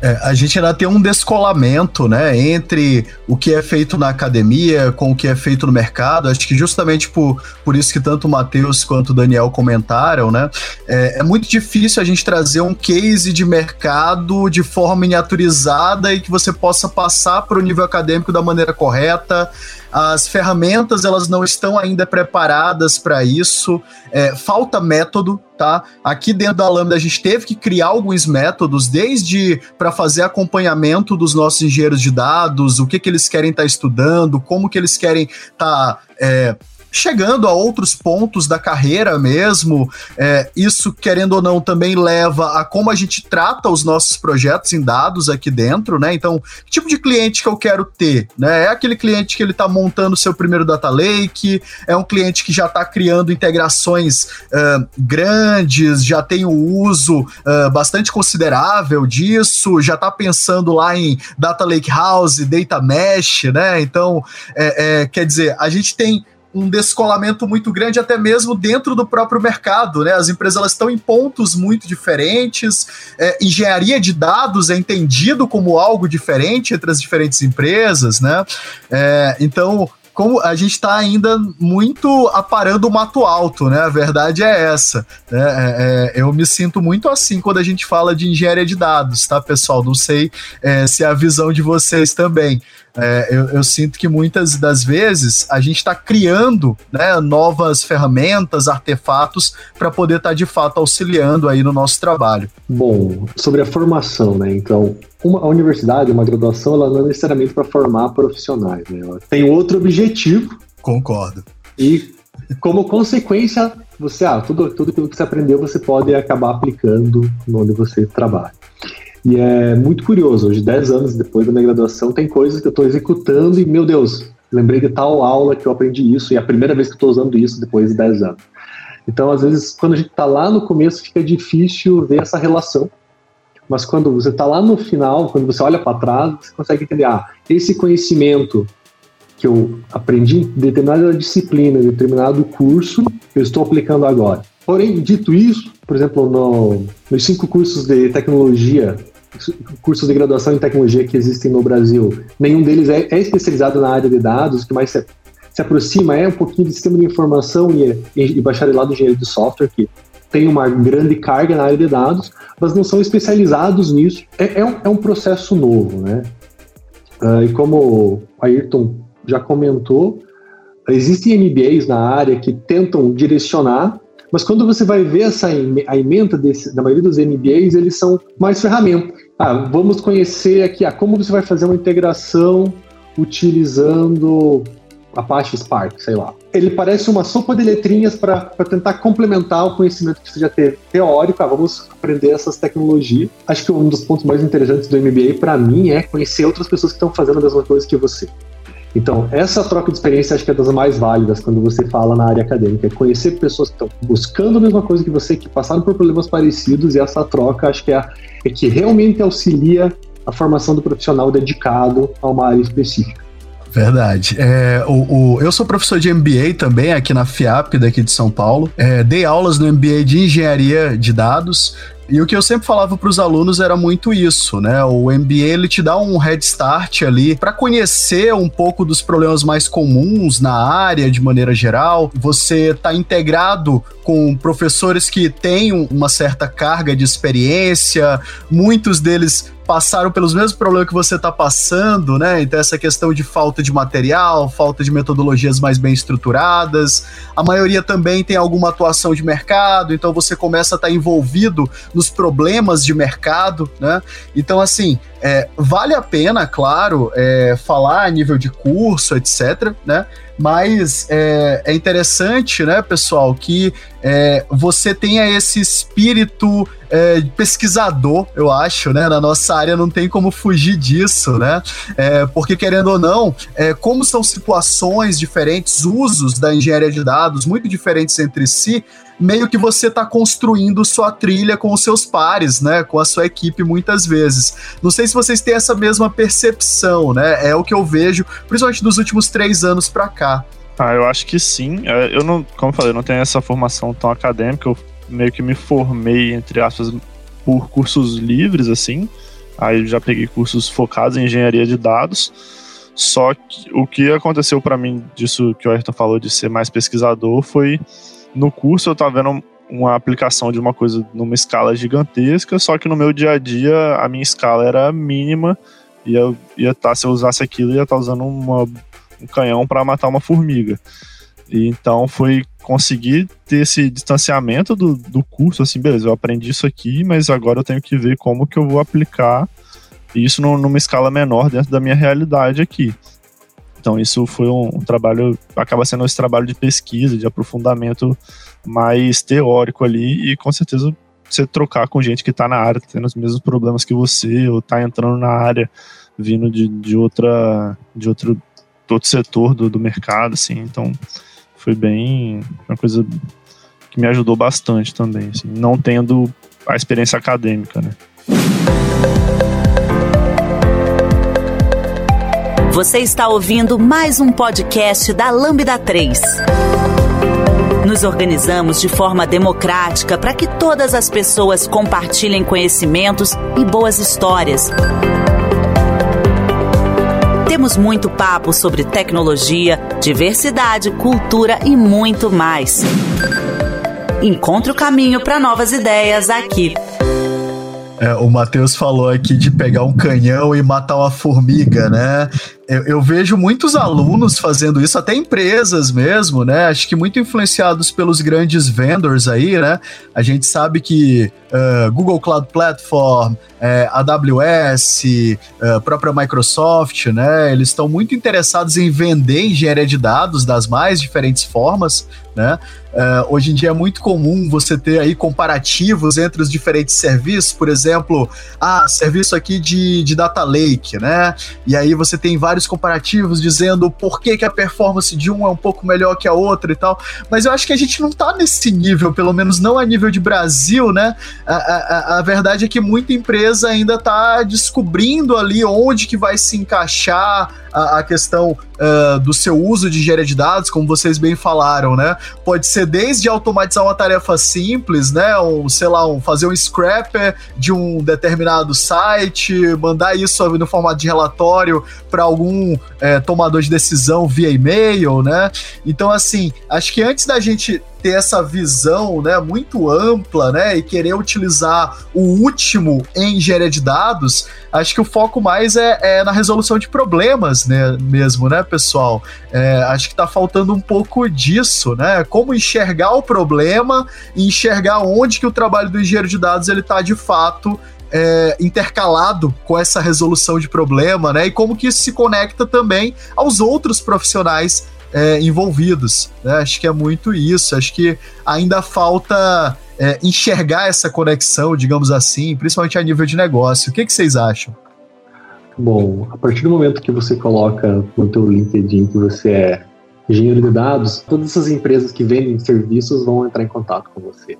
É, a gente ainda tem um descolamento, né, entre o que é feito na academia com o que é feito no mercado. Acho que justamente por, por isso que tanto o Matheus quanto o Daniel comentaram, né, é, é, muito difícil a gente trazer um case de mercado de forma miniaturizada e que você possa passar para o nível acadêmico da maneira correta. As ferramentas elas não estão ainda preparadas para isso. É, falta método, tá? Aqui dentro da Lambda a gente teve que criar alguns métodos, desde para fazer acompanhamento dos nossos engenheiros de dados, o que, que eles querem estar tá estudando, como que eles querem estar tá, é, chegando a outros pontos da carreira mesmo. É, isso, querendo ou não, também leva a como a gente trata os nossos projetos em dados aqui dentro, né? Então, que tipo de cliente que eu quero ter? Né? É aquele cliente que ele está montando seu primeiro data lake, é um cliente que já está criando integrações uh, grandes, já tem um uso uh, bastante considerável disso, já está pensando lá em data lake house, data mesh, né? Então, é, é, quer dizer, a gente tem um descolamento muito grande até mesmo dentro do próprio mercado, né? As empresas elas estão em pontos muito diferentes. É, engenharia de dados é entendido como algo diferente entre as diferentes empresas, né? É, então como a gente está ainda muito aparando o mato alto, né? A verdade é essa. Né? É, é, eu me sinto muito assim quando a gente fala de engenharia de dados, tá, pessoal? Não sei é, se é a visão de vocês também. É, eu, eu, sinto que muitas das vezes a gente está criando né, novas ferramentas, artefatos para poder estar tá, de fato auxiliando aí no nosso trabalho.
Bom, sobre a formação, né? Então, uma, a universidade, uma graduação, ela não é necessariamente para formar profissionais, né? Ela tem outro objetivo.
Concordo.
E como consequência, você, ah, tudo, tudo aquilo que você aprendeu, você pode acabar aplicando onde você trabalha. E é muito curioso, hoje, 10 anos depois da minha graduação, tem coisas que eu estou executando e, meu Deus, lembrei de tal aula que eu aprendi isso, e é a primeira vez que estou usando isso depois de 10 anos. Então, às vezes, quando a gente está lá no começo, fica difícil ver essa relação. Mas quando você está lá no final, quando você olha para trás, você consegue entender, ah, esse conhecimento que eu aprendi em determinada disciplina, em determinado curso, eu estou aplicando agora. Porém, dito isso, por exemplo, no, nos cinco cursos de tecnologia cursos de graduação em tecnologia que existem no Brasil, nenhum deles é, é especializado na área de dados, o que mais se, se, aproxima é um pouquinho de sistema de informação e, e, e bacharelado em engenharia de software, que tem uma grande carga na área de dados, mas não são especializados nisso. É, é, um, é um, processo novo, né? Uh, e como o Ayrton já comentou, existem MBAs na área que tentam direcionar mas quando você vai ver essa a emenda desse, da maioria dos MBAs, eles são mais ferramentas. Ah, vamos conhecer aqui ah, como você vai fazer uma integração utilizando Apache Spark, sei lá. Ele parece uma sopa de letrinhas para tentar complementar o conhecimento que você já teve teórico. Ah, vamos aprender essas tecnologias. Acho que um dos pontos mais interessantes do MBA para mim é conhecer outras pessoas que estão fazendo a mesma coisa que você. Então, essa troca de experiência acho que é das mais válidas quando você fala na área acadêmica, é conhecer pessoas que estão buscando a mesma coisa que você, que passaram por problemas parecidos, e essa troca acho que é, é que realmente auxilia a formação do profissional dedicado a uma área específica.
Verdade. É, o, o, eu sou professor de MBA também aqui na FIAP, daqui de São Paulo. É, dei aulas no MBA de Engenharia de Dados. E o que eu sempre falava para os alunos era muito isso, né? O MBA ele te dá um head start ali para conhecer um pouco dos problemas mais comuns na área de maneira geral. Você tá integrado com professores que têm uma certa carga de experiência, muitos deles passaram pelos mesmos problemas que você está passando, né? Então, essa questão de falta de material, falta de metodologias mais bem estruturadas. A maioria também tem alguma atuação de mercado, então você começa a estar tá envolvido nos problemas de mercado, né? Então, assim, é, vale a pena, claro, é, falar a nível de curso, etc., né? Mas é, é interessante, né, pessoal, que é, você tenha esse espírito é, pesquisador, eu acho, né? Na nossa área não tem como fugir disso, né? É, porque, querendo ou não, é, como são situações diferentes, usos da engenharia de dados muito diferentes entre si, meio que você está construindo sua trilha com os seus pares, né? Com a sua equipe muitas vezes. Não sei se vocês têm essa mesma percepção, né? É o que eu vejo, principalmente dos últimos três anos para cá.
Ah, eu acho que sim. É, eu não, como eu falei, eu não tenho essa formação tão acadêmica. Eu meio que me formei, entre aspas, por cursos livres, assim. Aí já peguei cursos focados em engenharia de dados. Só que o que aconteceu para mim disso que o Ayrton falou de ser mais pesquisador foi no curso eu tava vendo uma aplicação de uma coisa numa escala gigantesca, só que no meu dia a dia a minha escala era mínima e eu ia estar, tá, se eu usasse aquilo, ia estar tá usando uma, um canhão para matar uma formiga. E então foi conseguir ter esse distanciamento do, do curso, assim, beleza, eu aprendi isso aqui, mas agora eu tenho que ver como que eu vou aplicar isso numa escala menor dentro da minha realidade aqui. Então isso foi um, um, trabalho, acaba sendo esse trabalho de pesquisa, de aprofundamento mais teórico ali e com certeza você trocar com gente que está na área, tendo os mesmos problemas que você, ou está entrando na área vindo de, de outra de outro, outro setor do, do mercado, assim, então foi bem uma coisa que me ajudou bastante também, assim, não tendo a experiência acadêmica, né.
Você está ouvindo mais um podcast da Lambda 3. Nos organizamos de forma democrática para que todas as pessoas compartilhem conhecimentos e boas histórias. Temos muito papo sobre tecnologia, diversidade, cultura e muito mais. Encontre o caminho para novas ideias aqui.
É, o Matheus falou aqui de pegar um canhão e matar uma formiga, né? Eu, eu, vejo muitos alunos fazendo isso, até empresas mesmo, né? Acho que muito influenciados pelos grandes vendors aí, né? A gente sabe que uh, Google Cloud Platform, uh, AWS, uh, própria Microsoft, né? Eles estão muito interessados em vender engenharia de dados das mais diferentes formas, né? Uh, hoje em dia é muito comum você ter aí comparativos entre os diferentes serviços, por exemplo, ah, serviço aqui de, de Data Lake, né? E aí você tem vários comparativos dizendo por que, que a performance de um é um pouco melhor que a outra e tal. Mas eu acho que a gente não tá nesse nível, pelo menos não a nível de Brasil, né? A, a, a verdade é que muita empresa ainda tá descobrindo ali onde que vai se encaixar a, a questão uh, do seu uso de engenharia de dados, como vocês bem falaram, né? Pode ser desde automatizar uma tarefa simples, né? Um, sei lá, um, fazer um scrapper de um determinado site, mandar isso no formato de relatório para algum é, tomador de decisão via e-mail, né? Então, assim, acho que antes da gente ter essa visão né, muito ampla né, e querer utilizar o último em engenharia de dados, acho que o foco mais é, é na resolução de problemas né, mesmo, né, pessoal? É, acho que está faltando um pouco disso, né? Como enxergar o problema e enxergar onde que o trabalho do engenheiro de dados ele está de fato é, intercalado com essa resolução de problema, né? E como que isso se conecta também aos outros profissionais é, envolvidos. Né? Acho que é muito isso. Acho que ainda falta é, enxergar essa conexão, digamos assim, principalmente a nível de negócio. O que, que vocês acham?
Bom, a partir do momento que você coloca no teu LinkedIn que você é engenheiro de dados, todas essas empresas que vendem serviços vão entrar em contato com você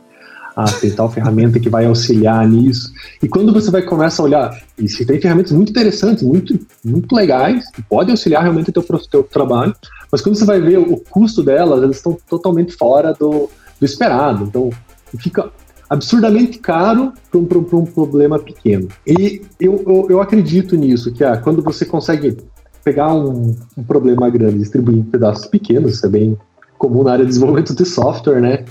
ah, tem tal ferramenta que vai auxiliar nisso. E quando você vai começar a olhar, se tem ferramentas muito interessantes, muito, muito legais, que podem auxiliar realmente o teu, teu trabalho, mas quando você vai ver o custo delas, elas estão totalmente fora do, do esperado. Então, fica absurdamente caro para um, um, problema pequeno. E eu, eu, eu acredito nisso, que ah, quando você consegue pegar um, um, problema grande e distribuir em pedaços pequenos, isso é bem comum na área de desenvolvimento de software, né?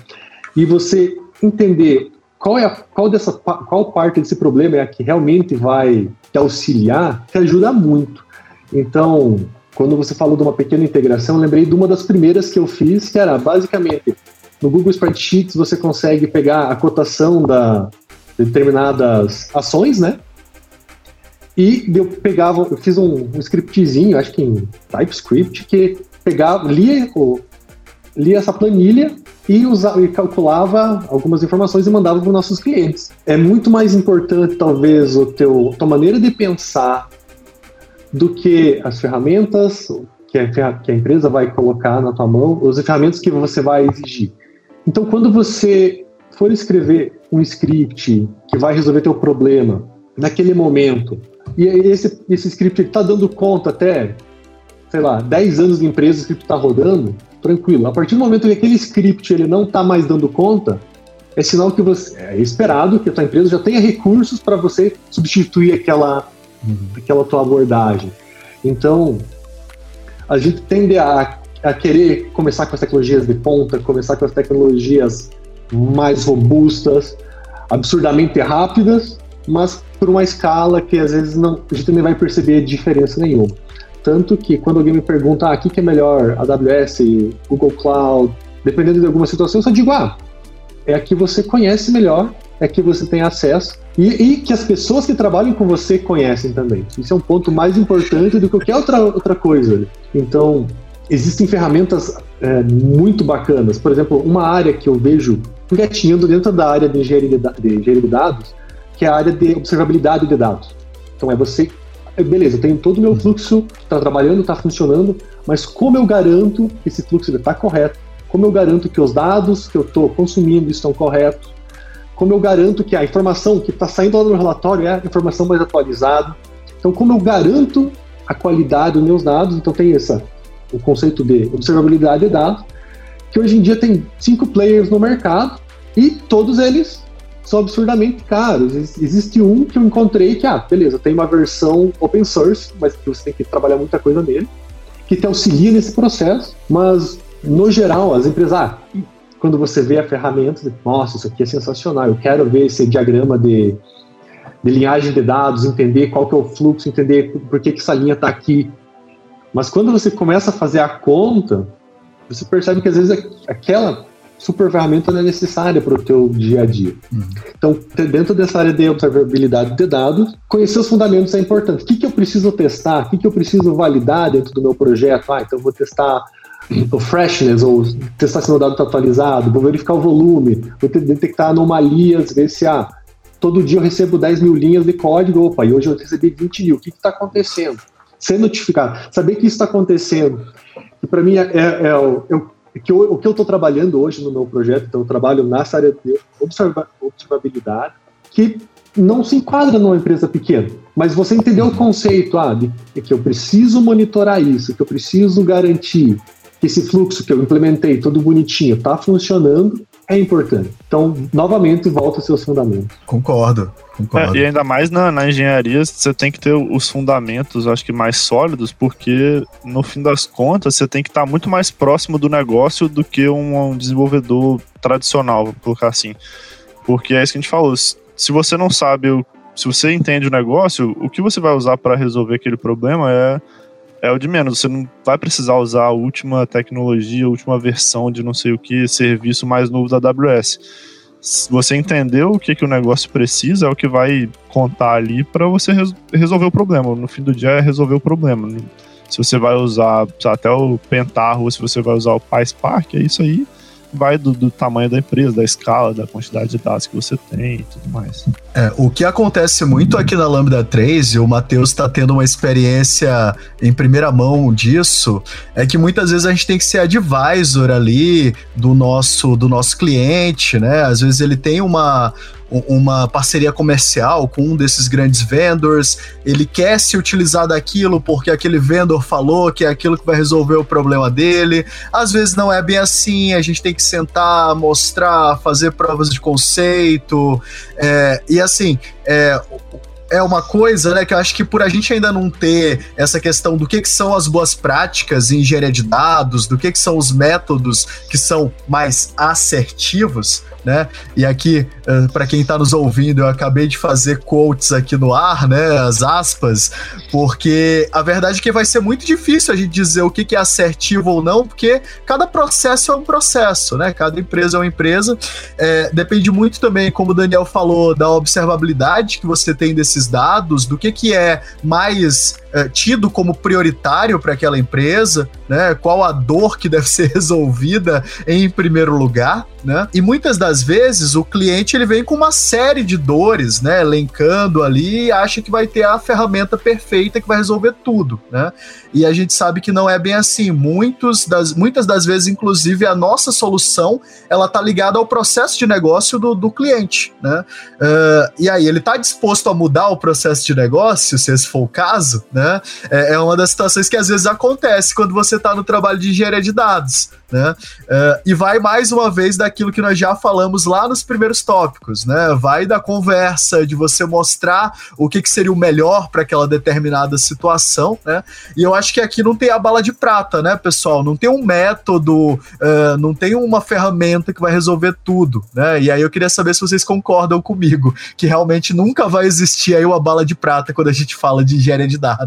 E você entender qual é a, qual dessa qual parte desse problema é a que realmente vai te auxiliar, te ajuda muito. Então, quando você falou de uma pequena integração, eu lembrei de uma das primeiras que eu fiz, que era basicamente no Google Spreadsheets você consegue pegar a cotação da de determinadas ações, né? E eu pegava, eu fiz um, um scriptzinho, acho que em TypeScript, que pegava, lia, lia essa planilha e, usava, e calculava algumas informações e mandava para os nossos clientes. É muito mais importante, talvez, o teu, tua maneira de pensar do que as ferramentas que a, que a empresa vai colocar na tua mão, as ferramentas que você vai exigir. Então, quando você for escrever um script que vai resolver teu problema naquele momento, e esse, esse script está dando conta até, sei lá, 10 anos de empresa, o script está rodando, tranquilo. A partir do momento que aquele script ele não está mais dando conta, é sinal que você é esperado que a tua empresa já tenha recursos para você substituir aquela, aquela tua abordagem. Então, a gente tende a, a querer começar com as tecnologias de ponta, começar com as tecnologias mais robustas, absurdamente rápidas, mas por uma escala que às vezes não, a gente nem vai perceber diferença nenhuma. Tanto que quando alguém me pergunta, ah, o que é melhor, AWS, Google Cloud, dependendo de alguma situação, eu só digo, ah, é a que você conhece melhor, é que você tem acesso e, e, que as pessoas que trabalham com você conhecem também. Isso é um ponto mais importante do que qualquer outra, outra coisa. Então, existem ferramentas é, muito bacanas. Por exemplo, uma área que eu vejo engatinhando dentro da área de engenharia de, de engenharia de dados, que é a área de observabilidade de dados. Então, é você é, beleza, eu tenho todo o meu fluxo está trabalhando, está funcionando, mas como eu garanto que esse fluxo está correto? Como eu garanto que os dados que eu estou consumindo estão corretos? Como eu garanto que a informação que está saindo lá no relatório é a informação mais atualizada? Então, como eu garanto a qualidade dos meus dados? Então, tem essa, o conceito de observabilidade de dados, que hoje em dia tem cinco players no mercado e todos eles são absurdamente caros. Existe um que eu encontrei que, ah, beleza, tem uma versão open source, mas que você tem que trabalhar muita coisa nele, que te auxilia nesse processo, mas no geral, as empresas, ah, quando você vê a ferramenta, nossa, isso aqui é sensacional, eu quero ver esse diagrama de, de linhagem de dados, entender qual que é o fluxo, entender por que, que essa linha está aqui. Mas quando você começa a fazer a conta, você percebe que às vezes aquela super ferramenta não é necessária para o teu dia a dia. Uhum. Então, dentro dessa área de observabilidade de dados, conhecer os fundamentos é importante. O que, que eu preciso testar? O que, que eu preciso validar dentro do meu projeto? Ah, então vou testar o freshness, ou testar se o dado está atualizado, vou verificar o volume, vou detectar anomalias, ver se ah, todo dia eu recebo 10 mil linhas de código, opa, e hoje eu recebi 20 mil, o que está acontecendo? Ser notificado, saber que isso está acontecendo, que para mim é, é, é, que eu, o que eu estou trabalhando hoje no meu projeto, então eu trabalho nessa área de observa, observabilidade, que não se enquadra numa empresa pequena, mas você entendeu o conceito, ah, de, de que eu preciso monitorar isso, que eu preciso garantir esse fluxo que eu implementei todo bonitinho está funcionando, é importante. Então, novamente, volta aos seus fundamentos.
Concordo. concordo.
É, e ainda mais na, na, engenharia, você tem que ter os fundamentos, acho que mais sólidos, porque no fim das contas, você tem que estar muito mais próximo do negócio do que um, um desenvolvedor tradicional, vou colocar assim. Porque é isso que a gente falou. Se você não sabe, se você entende o negócio, o que você vai usar para resolver aquele problema é é o de menos. Você não vai precisar usar a última tecnologia, a última versão de não sei o que, serviço mais novo da AWS. Se você entendeu o que, que o negócio precisa, é o que vai contar ali para você res resolver o problema. No fim do dia é resolver o problema. Se você vai usar até o Pentaho, se você vai usar o PySpark, é isso aí vai do, do, tamanho da empresa, da escala, da quantidade de dados que você tem e tudo mais.
É, o que acontece muito aqui na Lambda 3, e o Matheus está tendo uma experiência em primeira mão disso, é que muitas vezes a gente tem que ser advisor ali do nosso, do nosso cliente, né? Às vezes ele tem uma, uma parceria comercial com um desses grandes vendors, ele quer se utilizar daquilo porque aquele vendor falou que é aquilo que vai resolver o problema dele. Às vezes não é bem assim, a gente tem que sentar, mostrar, fazer provas de conceito. É, e assim, é, é uma coisa, né, que eu acho que por a gente ainda não ter essa questão do que, que são as boas práticas em engenharia de dados, do que, que são os métodos que são mais assertivos, né? E aqui, uh, para quem está nos ouvindo, eu acabei de fazer quotes aqui no ar, né? As aspas, porque a verdade é que vai ser muito difícil a gente dizer o que, que é assertivo ou não, porque cada processo é um processo, né? Cada empresa é uma empresa. É, depende muito também, como o Daniel falou, da observabilidade que você tem desses dados, do que, que é mais é, tido como prioritário para aquela empresa, né? Qual a dor que deve ser resolvida em primeiro lugar, né? E muitas das vezes o cliente ele vem com uma série de dores, né? Elencando ali e acha que vai ter a ferramenta perfeita que vai resolver tudo, né? E a gente sabe que não é bem assim. Muitos das, muitas das vezes, inclusive, a nossa solução ela tá ligada ao processo de negócio do, do cliente, né? Uh, e aí ele tá disposto a mudar o processo de negócio, se esse for o caso, né? É, é uma das situações que às vezes acontece quando você está no trabalho de engenharia de dados né? Uh, e vai mais uma vez daquilo que nós já falamos lá nos primeiros tópicos, né? Vai da conversa, de você mostrar o que, que seria o melhor para aquela determinada situação, né? E eu acho que aqui não tem a bala de prata, né, pessoal? Não tem um método, uh, não tem uma ferramenta que vai resolver tudo, né? E aí eu queria saber se vocês concordam comigo, que realmente nunca vai existir aí uma bala de prata quando a gente fala de engenharia de dados.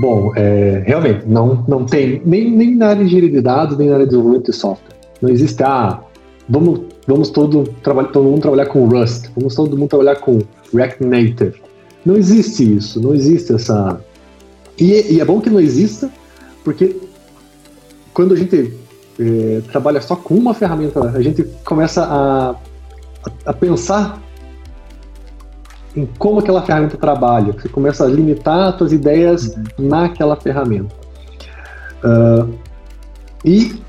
Bom, é, realmente, não, não tem nem, nem na área de engenharia de dados, nem na área de desenvolvimento de software. Não existe, ah, vamos, vamos todo, todo mundo trabalhar com Rust, vamos todo mundo trabalhar com React Native. Não existe isso, não existe essa. E, e é bom que não exista, porque quando a gente é, trabalha só com uma ferramenta, a gente começa a, a, pensar em como aquela ferramenta trabalha. Você começa a limitar as suas ideias uhum. naquela ferramenta. Uh, e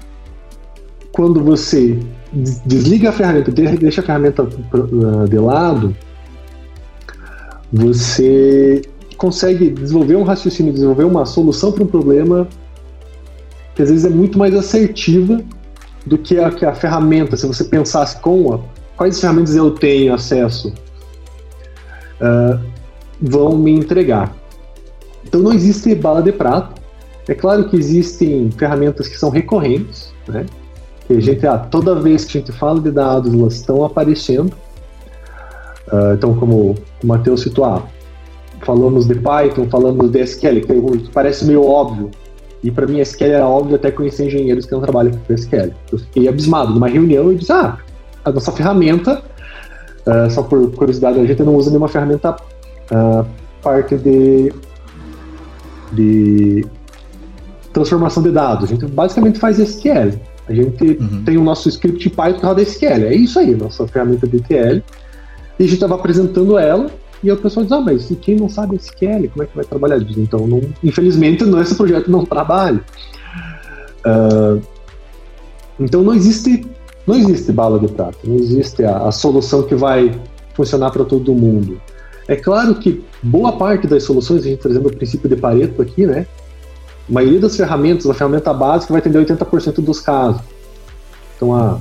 quando você desliga a ferramenta, deixa a ferramenta ah, de lado, você consegue desenvolver um raciocínio, desenvolver uma solução para um problema que às vezes é muito mais assertiva do que a, que a ferramenta. Se você pensasse com a, quais ferramentas eu tenho acesso, uh, vão me entregar. Então não existe bala de prata. É claro que existem ferramentas que são recorrentes, né? Que a gente, ah, toda vez que a gente fala de dados, elas estão aparecendo. Uh, então, como o Matheus citou, ah, falamos de Python, falamos de SQL, que parece meio óbvio, e para mim SQL era óbvio até conhecer engenheiros que não trabalham com SQL. Eu fiquei abismado. Numa reunião eu disse, ah, a nossa ferramenta, uh, só por curiosidade, a gente não usa nenhuma ferramenta uh, parte de, de transformação de dados. A gente basicamente faz SQL. A gente uhum. tem o nosso script Python que roda SQL. É isso aí, nossa ferramenta de ETL. E a gente estava apresentando ela e o pessoal diz, ah, mas e quem não sabe SQL, como é que vai trabalhar disso? Então, não, infelizmente, esse projeto não trabalha. Uh, então, não existe, não existe bala de prata, não existe a, a solução que vai funcionar para todo mundo. É claro que boa parte das soluções, a gente trazendo o princípio de Pareto aqui, né? A maioria das ferramentas, a ferramenta básica vai atender 80% dos casos. Então, a,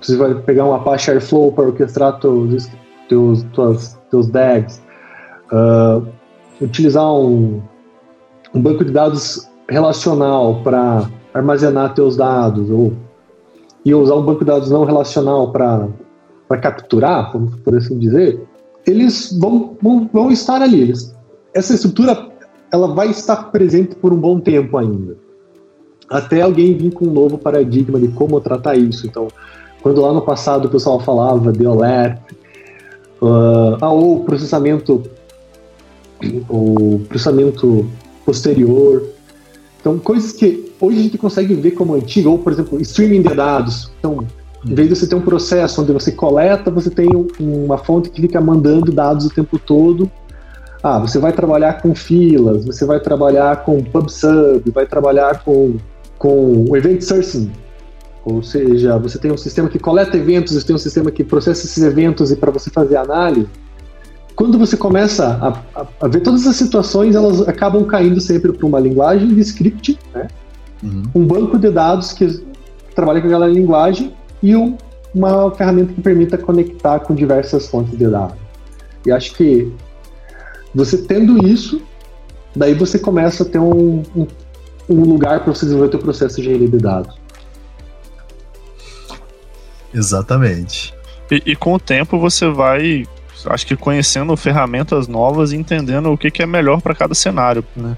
você vai pegar um Apache Airflow para orquestrar teus, teus, teus DAGs, uh, utilizar um, um banco de dados relacional para armazenar teus dados, ou e usar um banco de dados não relacional para capturar, por assim dizer, eles vão, vão, vão estar ali. Eles, essa estrutura ela vai estar presente por um bom tempo ainda. Até alguém vir com um novo paradigma de como tratar isso. Então, quando lá no passado o pessoal falava de OLEP, Uh, ah, ou processamento, o processamento posterior. Então, coisas que hoje a gente consegue ver como antiga, ou, por exemplo, streaming de dados. Então, em vez de você ter um processo onde você coleta, você tem uma fonte que fica mandando dados o tempo todo. Ah, você vai trabalhar com filas, você vai trabalhar com PubSub, vai trabalhar com, com Event Sourcing, ou seja, você tem um sistema que coleta eventos, você tem um sistema que processa esses eventos e para você fazer análise. quando você começa a, a, a, ver todas as situações, elas acabam caindo sempre para uma linguagem de script, né? Uhum. um banco de dados que trabalha com aquela linguagem e um, uma ferramenta que permita conectar com diversas fontes de dados. E acho que você tendo isso, daí você começa a ter um, um, um lugar para você desenvolver o seu processo de engenharia de dados.
Exatamente.
E, e, com o tempo você vai, acho que conhecendo ferramentas novas e entendendo o que, que é melhor para cada cenário. Né?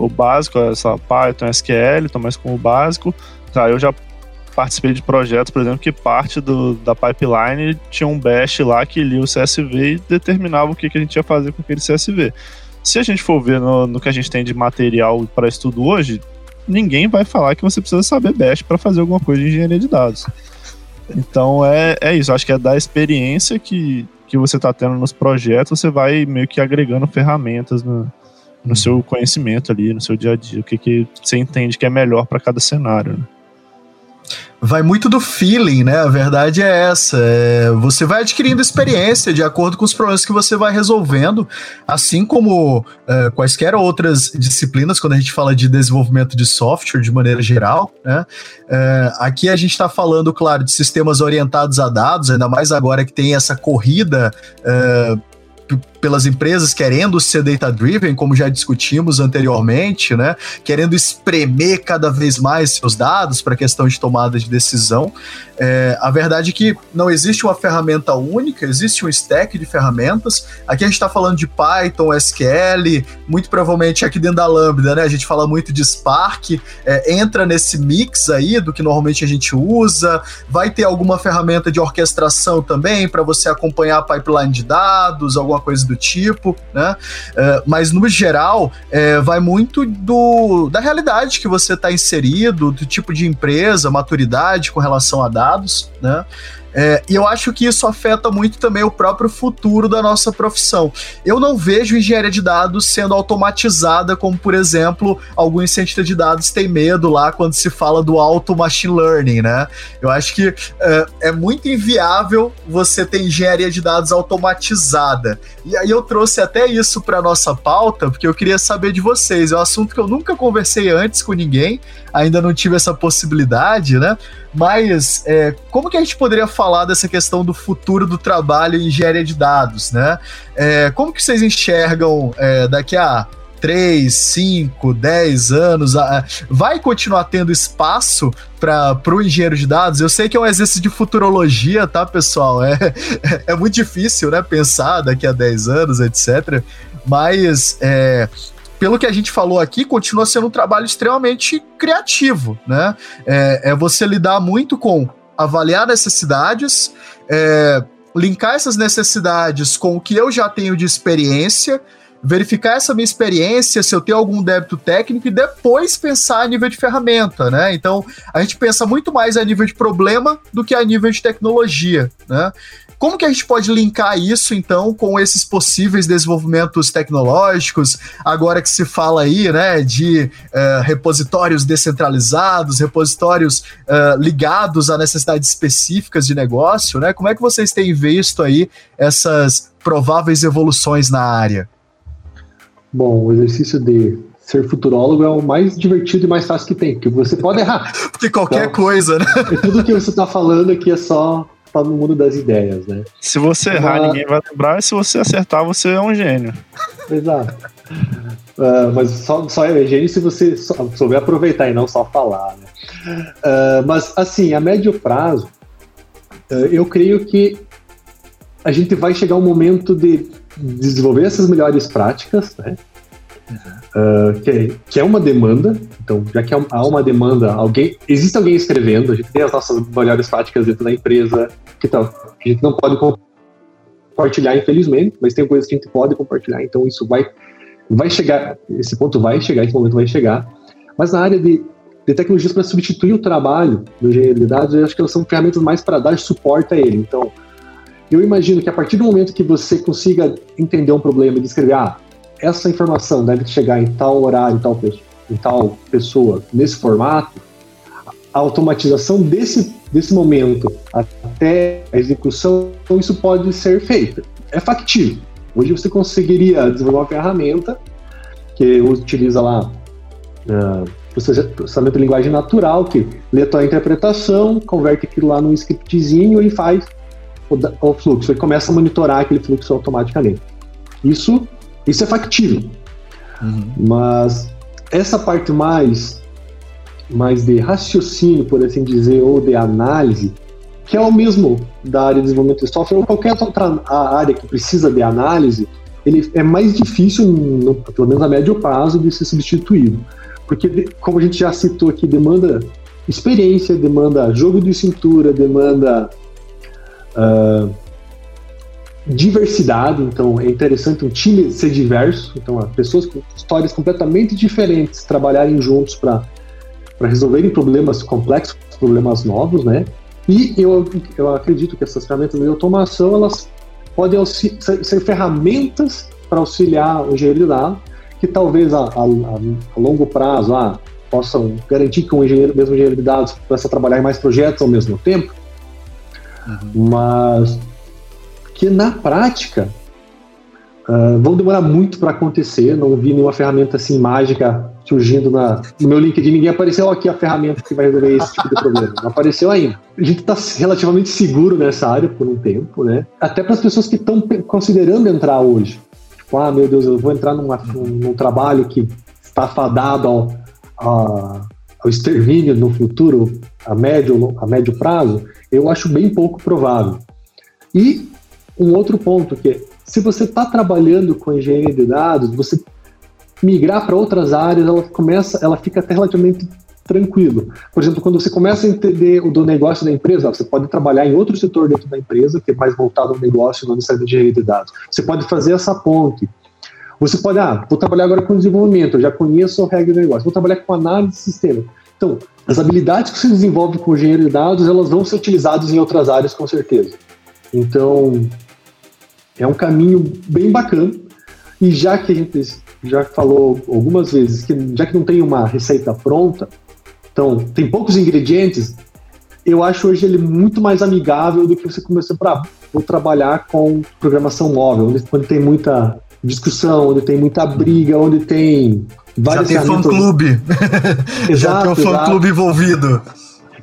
O básico é essa Python, SQL, tô mais com o básico. Tá, eu já participei de projetos, por exemplo, que parte do, da pipeline tinha um bash lá que lia o CSV e determinava o que, que a gente ia fazer com aquele CSV. Se a gente for ver no, no que a gente tem de material para estudo hoje, ninguém vai falar que você precisa saber bash para fazer alguma coisa de engenharia de dados. Então é, é isso, acho que é da experiência que, que você está tendo nos projetos, você vai meio que agregando ferramentas no, no seu conhecimento ali, no seu dia a dia, o que, que você entende que é melhor para cada cenário. Né?
vai muito do feeling, né? A verdade é essa. É, você vai adquirindo experiência de acordo com os problemas que você vai resolvendo, assim como é, quaisquer outras disciplinas, quando a gente fala de desenvolvimento de software de maneira geral, né? É, aqui a gente está falando, claro, de sistemas orientados a dados, ainda mais agora que tem essa corrida é, pelas empresas querendo ser data-driven, como já discutimos anteriormente, né? Querendo espremer cada vez mais seus dados para questão de tomada de decisão. É, a verdade é que não existe uma ferramenta única, existe um stack de ferramentas. Aqui a gente está falando de Python, SQL, muito provavelmente aqui dentro da Lambda, né? A gente fala muito de Spark, é, entra nesse mix aí do que normalmente a gente usa. Vai ter alguma ferramenta de orquestração também para você acompanhar a pipeline de dados, alguma coisa do tipo, né? É, mas no geral, é, vai muito do, da realidade que você está inserido, do tipo de empresa, maturidade com relação a dados né? É, e eu acho que isso afeta muito também o próprio futuro da nossa profissão. Eu não vejo engenharia de dados sendo automatizada, como, por exemplo, alguns cientistas de dados têm medo lá quando se fala do auto machine learning, né? Eu acho que é, é muito inviável você ter engenharia de dados automatizada. E aí eu trouxe até isso para nossa pauta, porque eu queria saber de vocês. É um assunto que eu nunca conversei antes com ninguém, ainda não tive essa possibilidade, né? Mas é, como que a gente poderia falar dessa questão do futuro do trabalho em engenharia de dados, né? É, como que vocês enxergam é, daqui a 3, 5, 10 anos, vai continuar tendo espaço para o engenheiro de dados? Eu sei que é um exercício de futurologia, tá, pessoal? É, é, muito difícil, né, pensar daqui a 10 anos, etc. Mas é, pelo que a gente falou aqui, continua sendo um trabalho extremamente criativo, né? É, é você lidar muito com avaliar necessidades, é, linkar essas necessidades com o que eu já tenho de experiência, verificar essa minha experiência, se eu tenho algum débito técnico e depois pensar a nível de ferramenta, né? Então, a gente pensa muito mais a nível de problema do que a nível de tecnologia, né? Como que a gente pode linkar isso, então, com esses possíveis desenvolvimentos tecnológicos, agora que se fala aí, né, de uh, repositórios descentralizados, repositórios uh, ligados a necessidades específicas de negócio, né? Como é que vocês têm visto aí essas prováveis evoluções na área?
Bom, o exercício de ser futurólogo é o mais divertido e mais fácil que tem, porque você pode errar.
porque qualquer então, coisa, né?
Tudo que você está falando aqui é só tá no mundo das ideias, né?
Se você errar, ninguém vai lembrar, e se você acertar, você é um gênio.
Exato. Uh, mas só, só é gênio se você souber aproveitar e não só falar, né? Uh, mas, assim, a médio prazo, uh, eu creio que a gente vai chegar um momento de desenvolver essas melhores práticas, né? Uh, que, que, é uma demanda. Então, já que há uma demanda, alguém existe alguém escrevendo, a gente tem as nossas melhores práticas dentro da empresa que, que a gente não pode compartilhar, infelizmente, mas tem coisas que a gente pode compartilhar. Então, isso vai, vai chegar, esse ponto vai chegar, esse momento vai chegar. Mas na área de, de tecnologias para substituir o trabalho do engenheiro de dados, eu acho que elas são ferramentas mais para dar suporte a ele. Então, eu imagino que a partir do momento que você consiga entender um problema e descrever, ah, essa informação deve chegar em tal horário, em tal, em tal pessoa, nesse formato, a automatização desse, desse momento até a execução, isso pode ser feito. É factível. Hoje você conseguiria desenvolver uma ferramenta que utiliza lá uh, processamento de linguagem natural, que lê a tua interpretação, converte aquilo lá num scriptzinho e faz o, o fluxo, e começa a monitorar aquele fluxo automaticamente. Isso, isso é factível. Uhum. Mas essa parte mais, mais de raciocínio, por assim dizer, ou de análise, que é o mesmo da área de desenvolvimento de software ou qualquer outra área que precisa de análise, ele é mais difícil, no, pelo menos a médio prazo, de ser substituído. Porque, como a gente já citou aqui, demanda experiência, demanda jogo de cintura, demanda uh, diversidade. Então, é interessante um time ser diverso. Então, pessoas com histórias completamente diferentes trabalharem juntos para resolverem problemas complexos, problemas novos, né? E eu, eu acredito que essas ferramentas de automação elas podem ser, ser ferramentas para auxiliar o engenheiro de dados, que talvez a, a, a longo prazo ah, possam garantir que o engenheiro, mesmo engenheiro de dados possa trabalhar em mais projetos ao mesmo tempo, uhum. mas que na prática uh, vão demorar muito para acontecer. Não vi nenhuma ferramenta assim mágica surgindo na, no meu LinkedIn. Ninguém apareceu aqui a ferramenta que vai resolver esse tipo de problema. Não apareceu ainda. A gente está relativamente seguro nessa área por um tempo, né? Até para as pessoas que estão considerando entrar hoje. Tipo, ah, meu Deus, eu vou entrar numa, num, num trabalho que está fadado ao, ao, ao extermínio no futuro, a médio, a médio prazo. Eu acho bem pouco provável. E um outro ponto que se você está trabalhando com engenharia de dados, você migrar para outras áreas, ela começa, ela fica até relativamente tranquilo. Por exemplo, quando você começa a entender o do negócio da empresa, você pode trabalhar em outro setor dentro da empresa, que é mais voltado ao negócio, não necessariamente engenharia de dados. Você pode fazer essa ponte. Você pode, ah, vou trabalhar agora com desenvolvimento, já conheço a regra do negócio, vou trabalhar com análise de sistema. Então, as habilidades que você desenvolve com engenheiro de dados, elas vão ser utilizadas em outras áreas com certeza. Então, é um caminho bem bacana. E já que a gente já falou algumas vezes que já que não tem uma receita pronta, então tem poucos ingredientes, eu acho hoje ele muito mais amigável do que você começar para vou trabalhar com programação móvel, onde, onde, tem muita discussão, onde tem muita briga, onde tem
várias Já tem fã-clube. Já tem um fã-clube envolvido.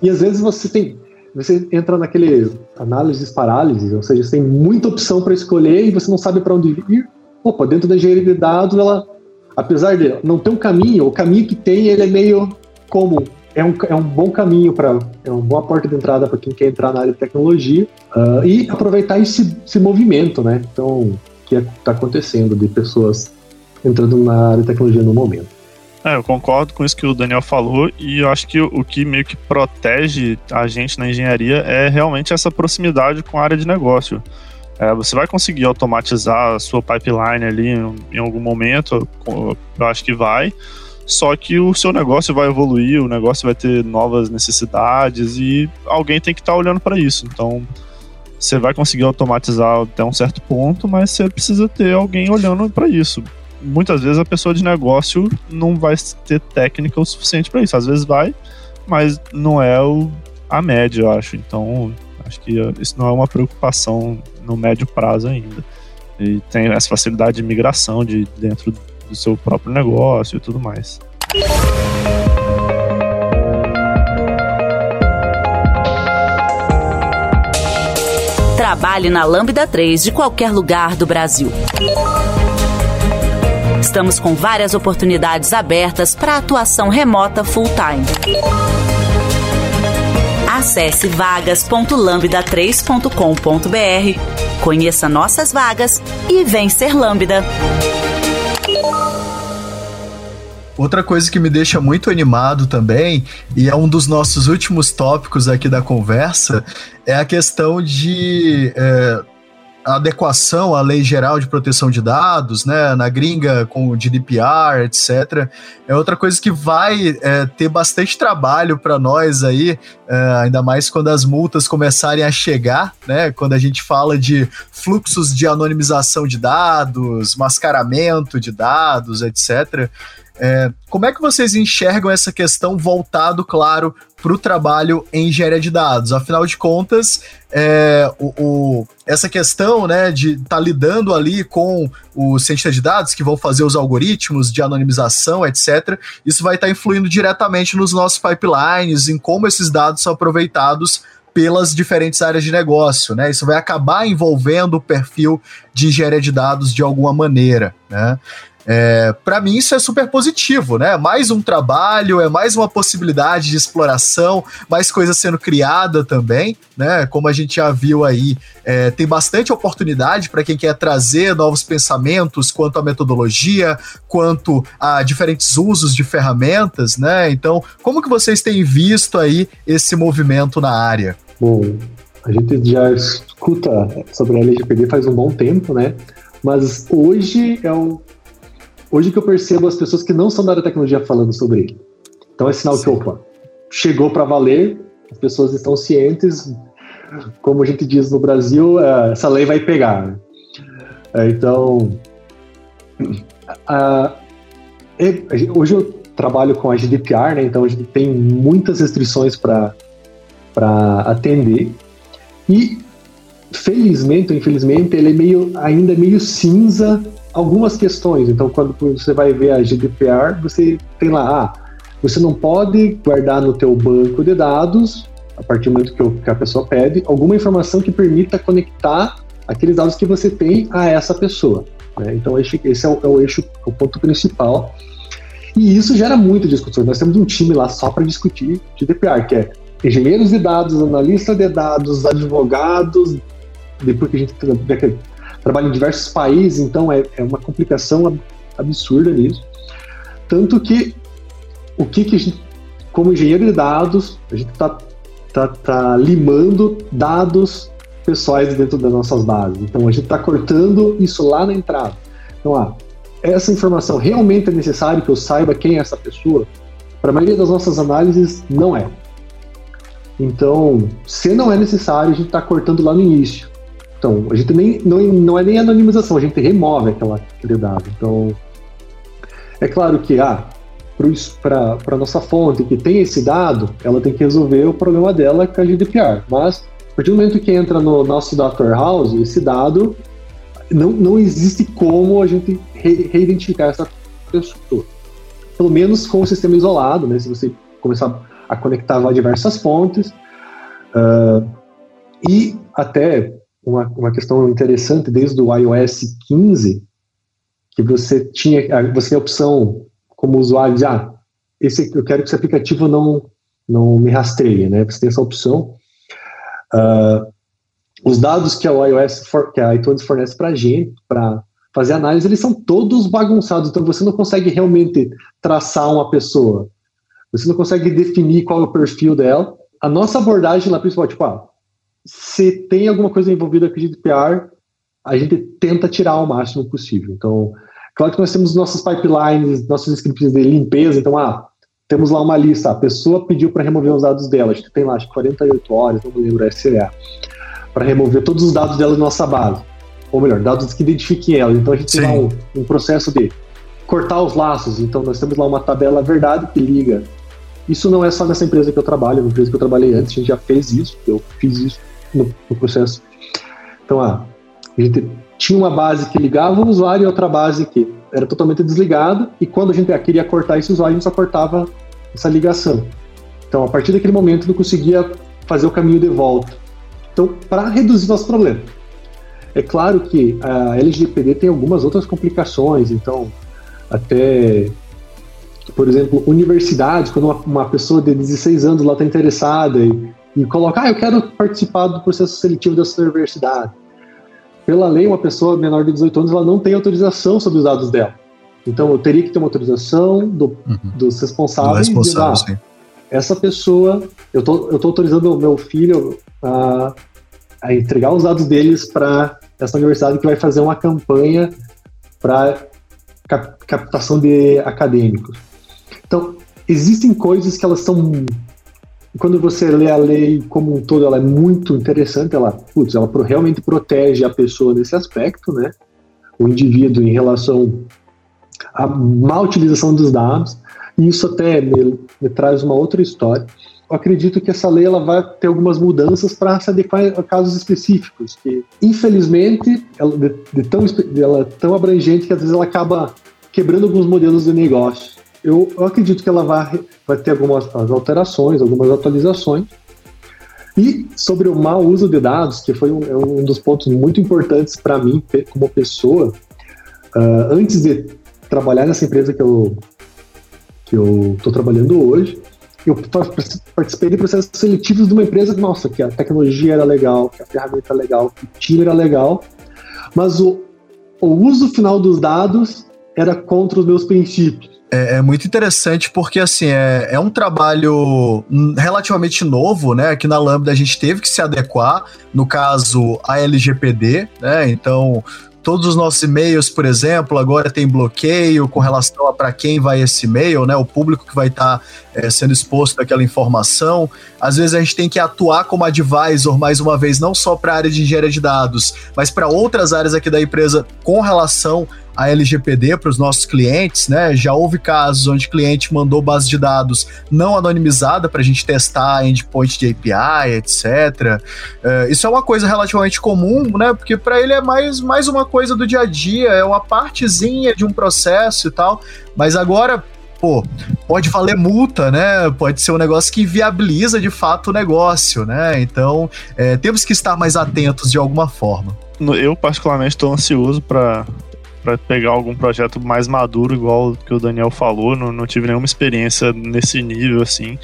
E às vezes você tem você entra naquele análise parálises, ou seja, você tem muita opção para escolher e você não sabe para onde ir. Opa, dentro da engenharia de dados, ela, apesar de não ter um caminho, o caminho que tem ele é meio comum. É um, é um bom caminho para é uma boa porta de entrada para quem quer entrar na área de tecnologia uh, e aproveitar esse, esse movimento, né? Então, que está é, acontecendo de pessoas entrando na área de tecnologia no momento.
É, eu concordo com isso que o Daniel falou e eu acho que o que meio que protege a gente na engenharia é realmente essa proximidade com a área de negócio. É, você vai conseguir automatizar a sua pipeline ali em, algum momento, eu acho que vai, só que o seu negócio vai evoluir, o negócio vai ter novas necessidades e alguém tem que estar tá olhando para isso. Então, você vai conseguir automatizar até um certo ponto, mas você precisa ter alguém olhando para isso muitas vezes a pessoa de negócio não vai ter técnica o suficiente para isso. Às vezes vai, mas não é o, a média, eu acho. Então, acho que isso não é uma preocupação no médio prazo ainda. E tem essa facilidade de migração de dentro do seu próprio negócio e tudo mais.
Trabalhe na Lambda 3 de qualquer lugar do Brasil. Estamos com várias oportunidades abertas para atuação remota full-time. Acesse vagas.lambda3.com.br, conheça nossas vagas e vem ser Lambda.
Outra coisa que me deixa muito animado também, e é um dos nossos últimos tópicos aqui da conversa, é a questão de. É adequação à Lei Geral de Proteção de Dados, né, na gringa com o GDPR, etc. É outra coisa que vai é, ter bastante trabalho para nós aí, é, ainda mais quando as multas começarem a chegar, né, quando a gente fala de fluxos de anonimização de dados, mascaramento de dados, etc. É, como é que vocês enxergam essa questão voltado, claro, para o trabalho em engenharia de dados? Afinal de contas, é, o, o, essa questão né, de estar tá lidando ali com os cientistas de dados que vão fazer os algoritmos de anonimização, etc., isso vai estar tá influindo diretamente nos nossos pipelines, em como esses dados são aproveitados pelas diferentes áreas de negócio, né? Isso vai acabar envolvendo o perfil de engenharia de dados de alguma maneira, né? É, para mim isso é super positivo, né? Mais um trabalho, é mais uma possibilidade de exploração, mais coisa sendo criada também, né? Como a gente já viu aí, é, tem bastante oportunidade para quem quer trazer novos pensamentos quanto à metodologia, quanto a diferentes usos de ferramentas, né? Então, como que vocês têm visto aí esse movimento na área?
Bom, a gente já escuta sobre a LGPD faz um bom tempo, né? Mas hoje é o hoje que eu percebo as pessoas que não são da área tecnologia falando sobre ele. Então é sinal Sim. que, opa, chegou para valer, as pessoas estão cientes, como a gente diz no Brasil, é, essa lei vai pegar. Né? É, então, a, hoje eu trabalho com a GDPR, né, então a gente tem muitas restrições para atender. E, felizmente ou infelizmente, ele é meio, ainda meio cinza algumas questões. Então, quando você vai ver a GDPR, você tem lá, ah, você não pode guardar no teu banco de dados, a partir do momento que, a pessoa pede, alguma informação que permita conectar aqueles dados que você tem a essa pessoa. Né? Então, esse, esse é, o, é o eixo, o ponto principal. E isso gera muita discussão. Nós temos um time lá só para discutir GDPR, que é engenheiros de dados, analistas de dados, advogados, depois que a gente trabalha em diversos países, então é, é uma complicação absurda nisso. Tanto que o que, que gente, como engenheiro de dados, a gente está tá, tá limando dados pessoais dentro das nossas bases. Então a gente está cortando isso lá na entrada. Então, ah, essa informação realmente é necessário que eu saiba quem é essa pessoa? Para a maioria das nossas análises, não é. Então, se não é necessário, a gente está cortando lá no início. Então, a gente nem, não, não é nem anonimização, a gente remove aquela, aquele dado. Então, é claro que, ah, para a nossa fonte que tem esse dado, ela tem que resolver o problema dela com a GDPR. Mas, a partir do momento que entra no nosso data warehouse, esse dado, não, não existe como a gente re, reidentificar essa pessoa. Pelo menos com o sistema isolado, né? Se você começar a conectar diversas fontes. Uh, e até uma, uma questão interessante desde o iOS 15, que você tinha, você tinha a opção como usuário de, ah, esse, eu quero que esse aplicativo não, não me rastreie, né? Você tem essa opção. Uh, os dados que a iOS, for, que a iTunes fornece para a gente, para fazer análise, eles são todos bagunçados, então você não consegue realmente traçar uma pessoa. Você não consegue definir qual é o perfil dela. A nossa abordagem lá principal, tipo, ah, se tem alguma coisa envolvida com GDPR, a gente tenta tirar o máximo possível. Então, claro que nós temos nossas pipelines, nossos scripts de limpeza, então, ah, temos lá uma lista, a pessoa pediu para remover os dados dela, a gente tem lá, acho que 48 horas, não me lembro, SLA, para remover todos os dados dela da nossa base. Ou melhor, dados que identifiquem ela. Então, a gente Sim. tem lá um, um processo de cortar os laços. Então, nós temos lá uma tabela verdade que liga isso não é só nessa empresa que eu trabalho, na empresa que eu trabalhei antes, a gente já fez isso, eu fiz isso no, no processo. Então, ah, a gente tinha uma base que ligava o usuário e outra base que era totalmente desligada, e quando a gente queria cortar esse usuário, a gente só cortava essa ligação. Então, a partir daquele momento, não conseguia fazer o caminho de volta. Então, para reduzir nosso problema. É claro que a LGPD tem algumas outras complicações, então, até, por exemplo, universidades, quando uma, uma pessoa de 16 anos lá está interessada e e colocar, ah, eu quero participar do processo seletivo dessa universidade. Pela lei, uma pessoa menor de 18 anos ela não tem autorização sobre os dados dela. Então, eu teria que ter uma autorização do, uhum. dos responsáveis. Do responsável, ah, essa pessoa, eu tô, eu tô autorizando o meu filho a, a entregar os dados deles para essa universidade que vai fazer uma campanha para cap, captação de acadêmicos. Então, existem coisas que elas são quando você lê a lei como um todo, ela é muito interessante, ela, putz, ela realmente protege a pessoa nesse aspecto, né? O indivíduo em relação a má utilização dos dados, e isso até me, me traz uma outra história. Eu acredito que essa lei ela vai ter algumas mudanças para se adequar a casos específicos, que infelizmente ela, de, de tão, ela é tão abrangente que às vezes ela acaba quebrando alguns modelos de negócio. Eu, eu acredito que ela vai, vai ter algumas alterações, algumas atualizações, e sobre o mau uso de dados, que foi um, é um dos pontos muito importantes para mim como pessoa, uh, antes de trabalhar nessa empresa que eu que eu estou trabalhando hoje, eu participei de processos seletivos de uma empresa, nossa, que a tecnologia era legal, que a ferramenta era legal, que o time era legal, mas o, o uso final dos dados era contra os meus princípios.
É, é, muito interessante porque, assim, é, é um trabalho relativamente novo, né? Aqui na Lambda a gente teve que se adequar, no caso, a LGPD, né? Então, todos os nossos e-mails, por exemplo, agora tem bloqueio com relação a para quem vai esse e-mail, né? O público que vai estar tá, é, sendo exposto daquela informação. Às vezes a gente tem que atuar como advisor, mais uma vez, não só para a área de engenharia de dados, mas para outras áreas aqui da empresa com relação a LGPD para os nossos clientes, né? Já houve casos onde o cliente mandou base de dados não anonimizada para a gente testar endpoint de API, etc. É, isso é uma coisa relativamente comum, né? Porque para ele é mais, mais uma coisa do dia a dia, é uma partezinha de um processo e tal. Mas agora, pô, pode valer multa, né? Pode ser um negócio que viabiliza de fato o negócio, né? Então, é, temos que estar mais atentos de alguma forma.
Eu, particularmente, estou ansioso para para pegar algum projeto mais maduro, igual que o Daniel falou. Não, não tive nenhuma experiência nesse nível assim.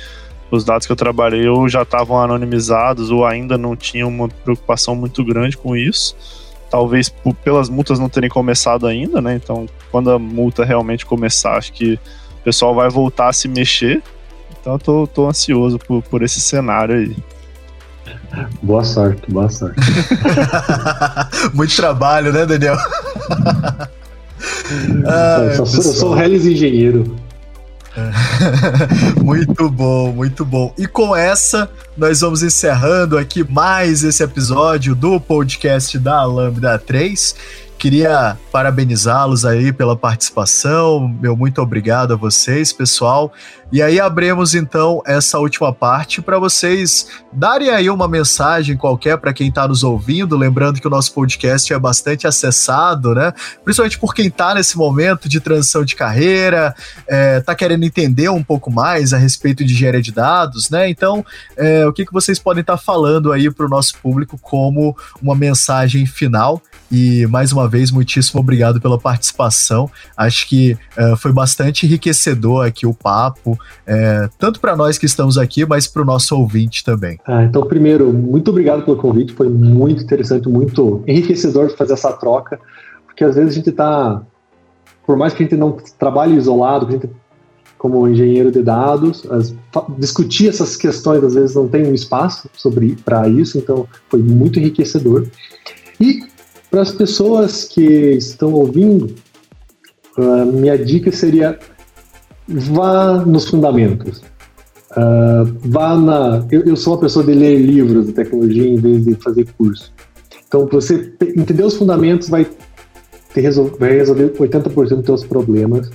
Os dados que eu trabalhei ou já estavam anonimizados ou ainda não tinham uma preocupação muito grande com isso. Talvez por, pelas multas não terem começado ainda, né? Então, quando a multa realmente começar, acho que o pessoal vai voltar a se mexer. Então, eu tô, tô ansioso por, por esse cenário aí.
Boa sorte, boa sorte.
Muito trabalho, né, Daniel?
ah, eu, sou, eu sou Hellis engenheiro.
muito bom, muito bom. E com essa, nós vamos encerrando aqui mais esse episódio do podcast da Lambda 3. Queria parabenizá-los aí pela participação. Meu muito obrigado a vocês, pessoal. E aí abrimos então essa última parte para vocês darem aí uma mensagem qualquer para quem está nos ouvindo, lembrando que o nosso podcast é bastante acessado, né? Principalmente por quem está nesse momento de transição de carreira, é, tá querendo entender um pouco mais a respeito de engenharia de dados, né? Então, é, o que, que vocês podem estar tá falando aí para o nosso público como uma mensagem final? E mais uma vez, muitíssimo obrigado pela participação. Acho que uh, foi bastante enriquecedor aqui o papo, é, tanto para nós que estamos aqui, mas para o nosso ouvinte também.
Ah, então, primeiro, muito obrigado pelo convite. Foi muito interessante, muito enriquecedor fazer essa troca, porque às vezes a gente está, por mais que a gente não trabalhe isolado, a gente como engenheiro de dados, as, discutir essas questões às vezes não tem um espaço sobre para isso, então foi muito enriquecedor. E para as pessoas que estão ouvindo, uh, minha dica seria vá nos fundamentos. Uh, vá na. Eu, eu, sou uma pessoa de ler livros de tecnologia em vez de fazer curso. Então, você entender os fundamentos vai, ter, vai resolver 80% dos seus problemas.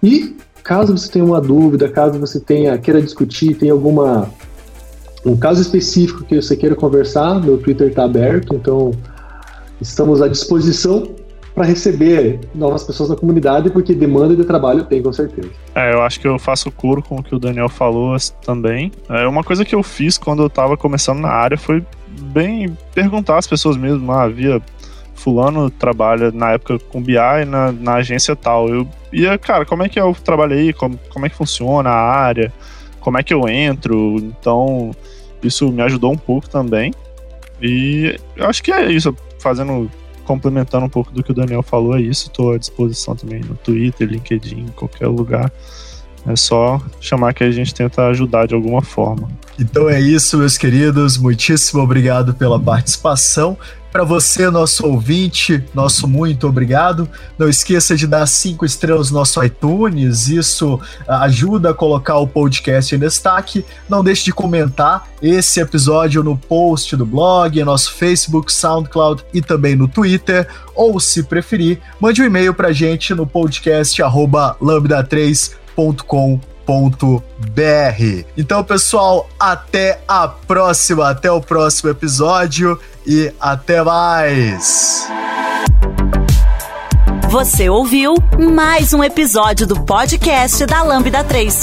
E caso você tenha uma dúvida, caso você tenha queira discutir, tem alguma um caso específico que você queira conversar, meu Twitter está aberto, então estamos à disposição para receber novas pessoas na comunidade, porque demanda de trabalho tem, com certeza.
É, eu acho que eu faço curo com o que o Daniel falou também. É, uma coisa que eu fiz quando eu estava começando na área foi bem perguntar às pessoas mesmo, ah, via fulano trabalha na época com BI na, na agência tal. Eu ia, cara, como é que o trabalho aí? Como, como é que funciona a área? Como é que eu entro? Então, isso me ajudou um pouco também. E eu acho que é isso fazendo, complementando um pouco do que o Daniel falou, é isso. Estou à disposição também no Twitter, LinkedIn, qualquer lugar. É só chamar que a gente tenta ajudar de alguma forma.
Então é isso, meus queridos. Muitíssimo obrigado pela participação. Para você, nosso ouvinte, nosso muito obrigado. Não esqueça de dar cinco estrelas no nosso iTunes, isso ah, ajuda a colocar o podcast em destaque. Não deixe de comentar esse episódio no post do blog, nosso Facebook, SoundCloud e também no Twitter. Ou, se preferir, mande um e-mail para gente no podcast lambda3.com.br então, pessoal, até a próxima, até o próximo episódio e até mais.
Você ouviu mais um episódio do podcast da Lambda 3.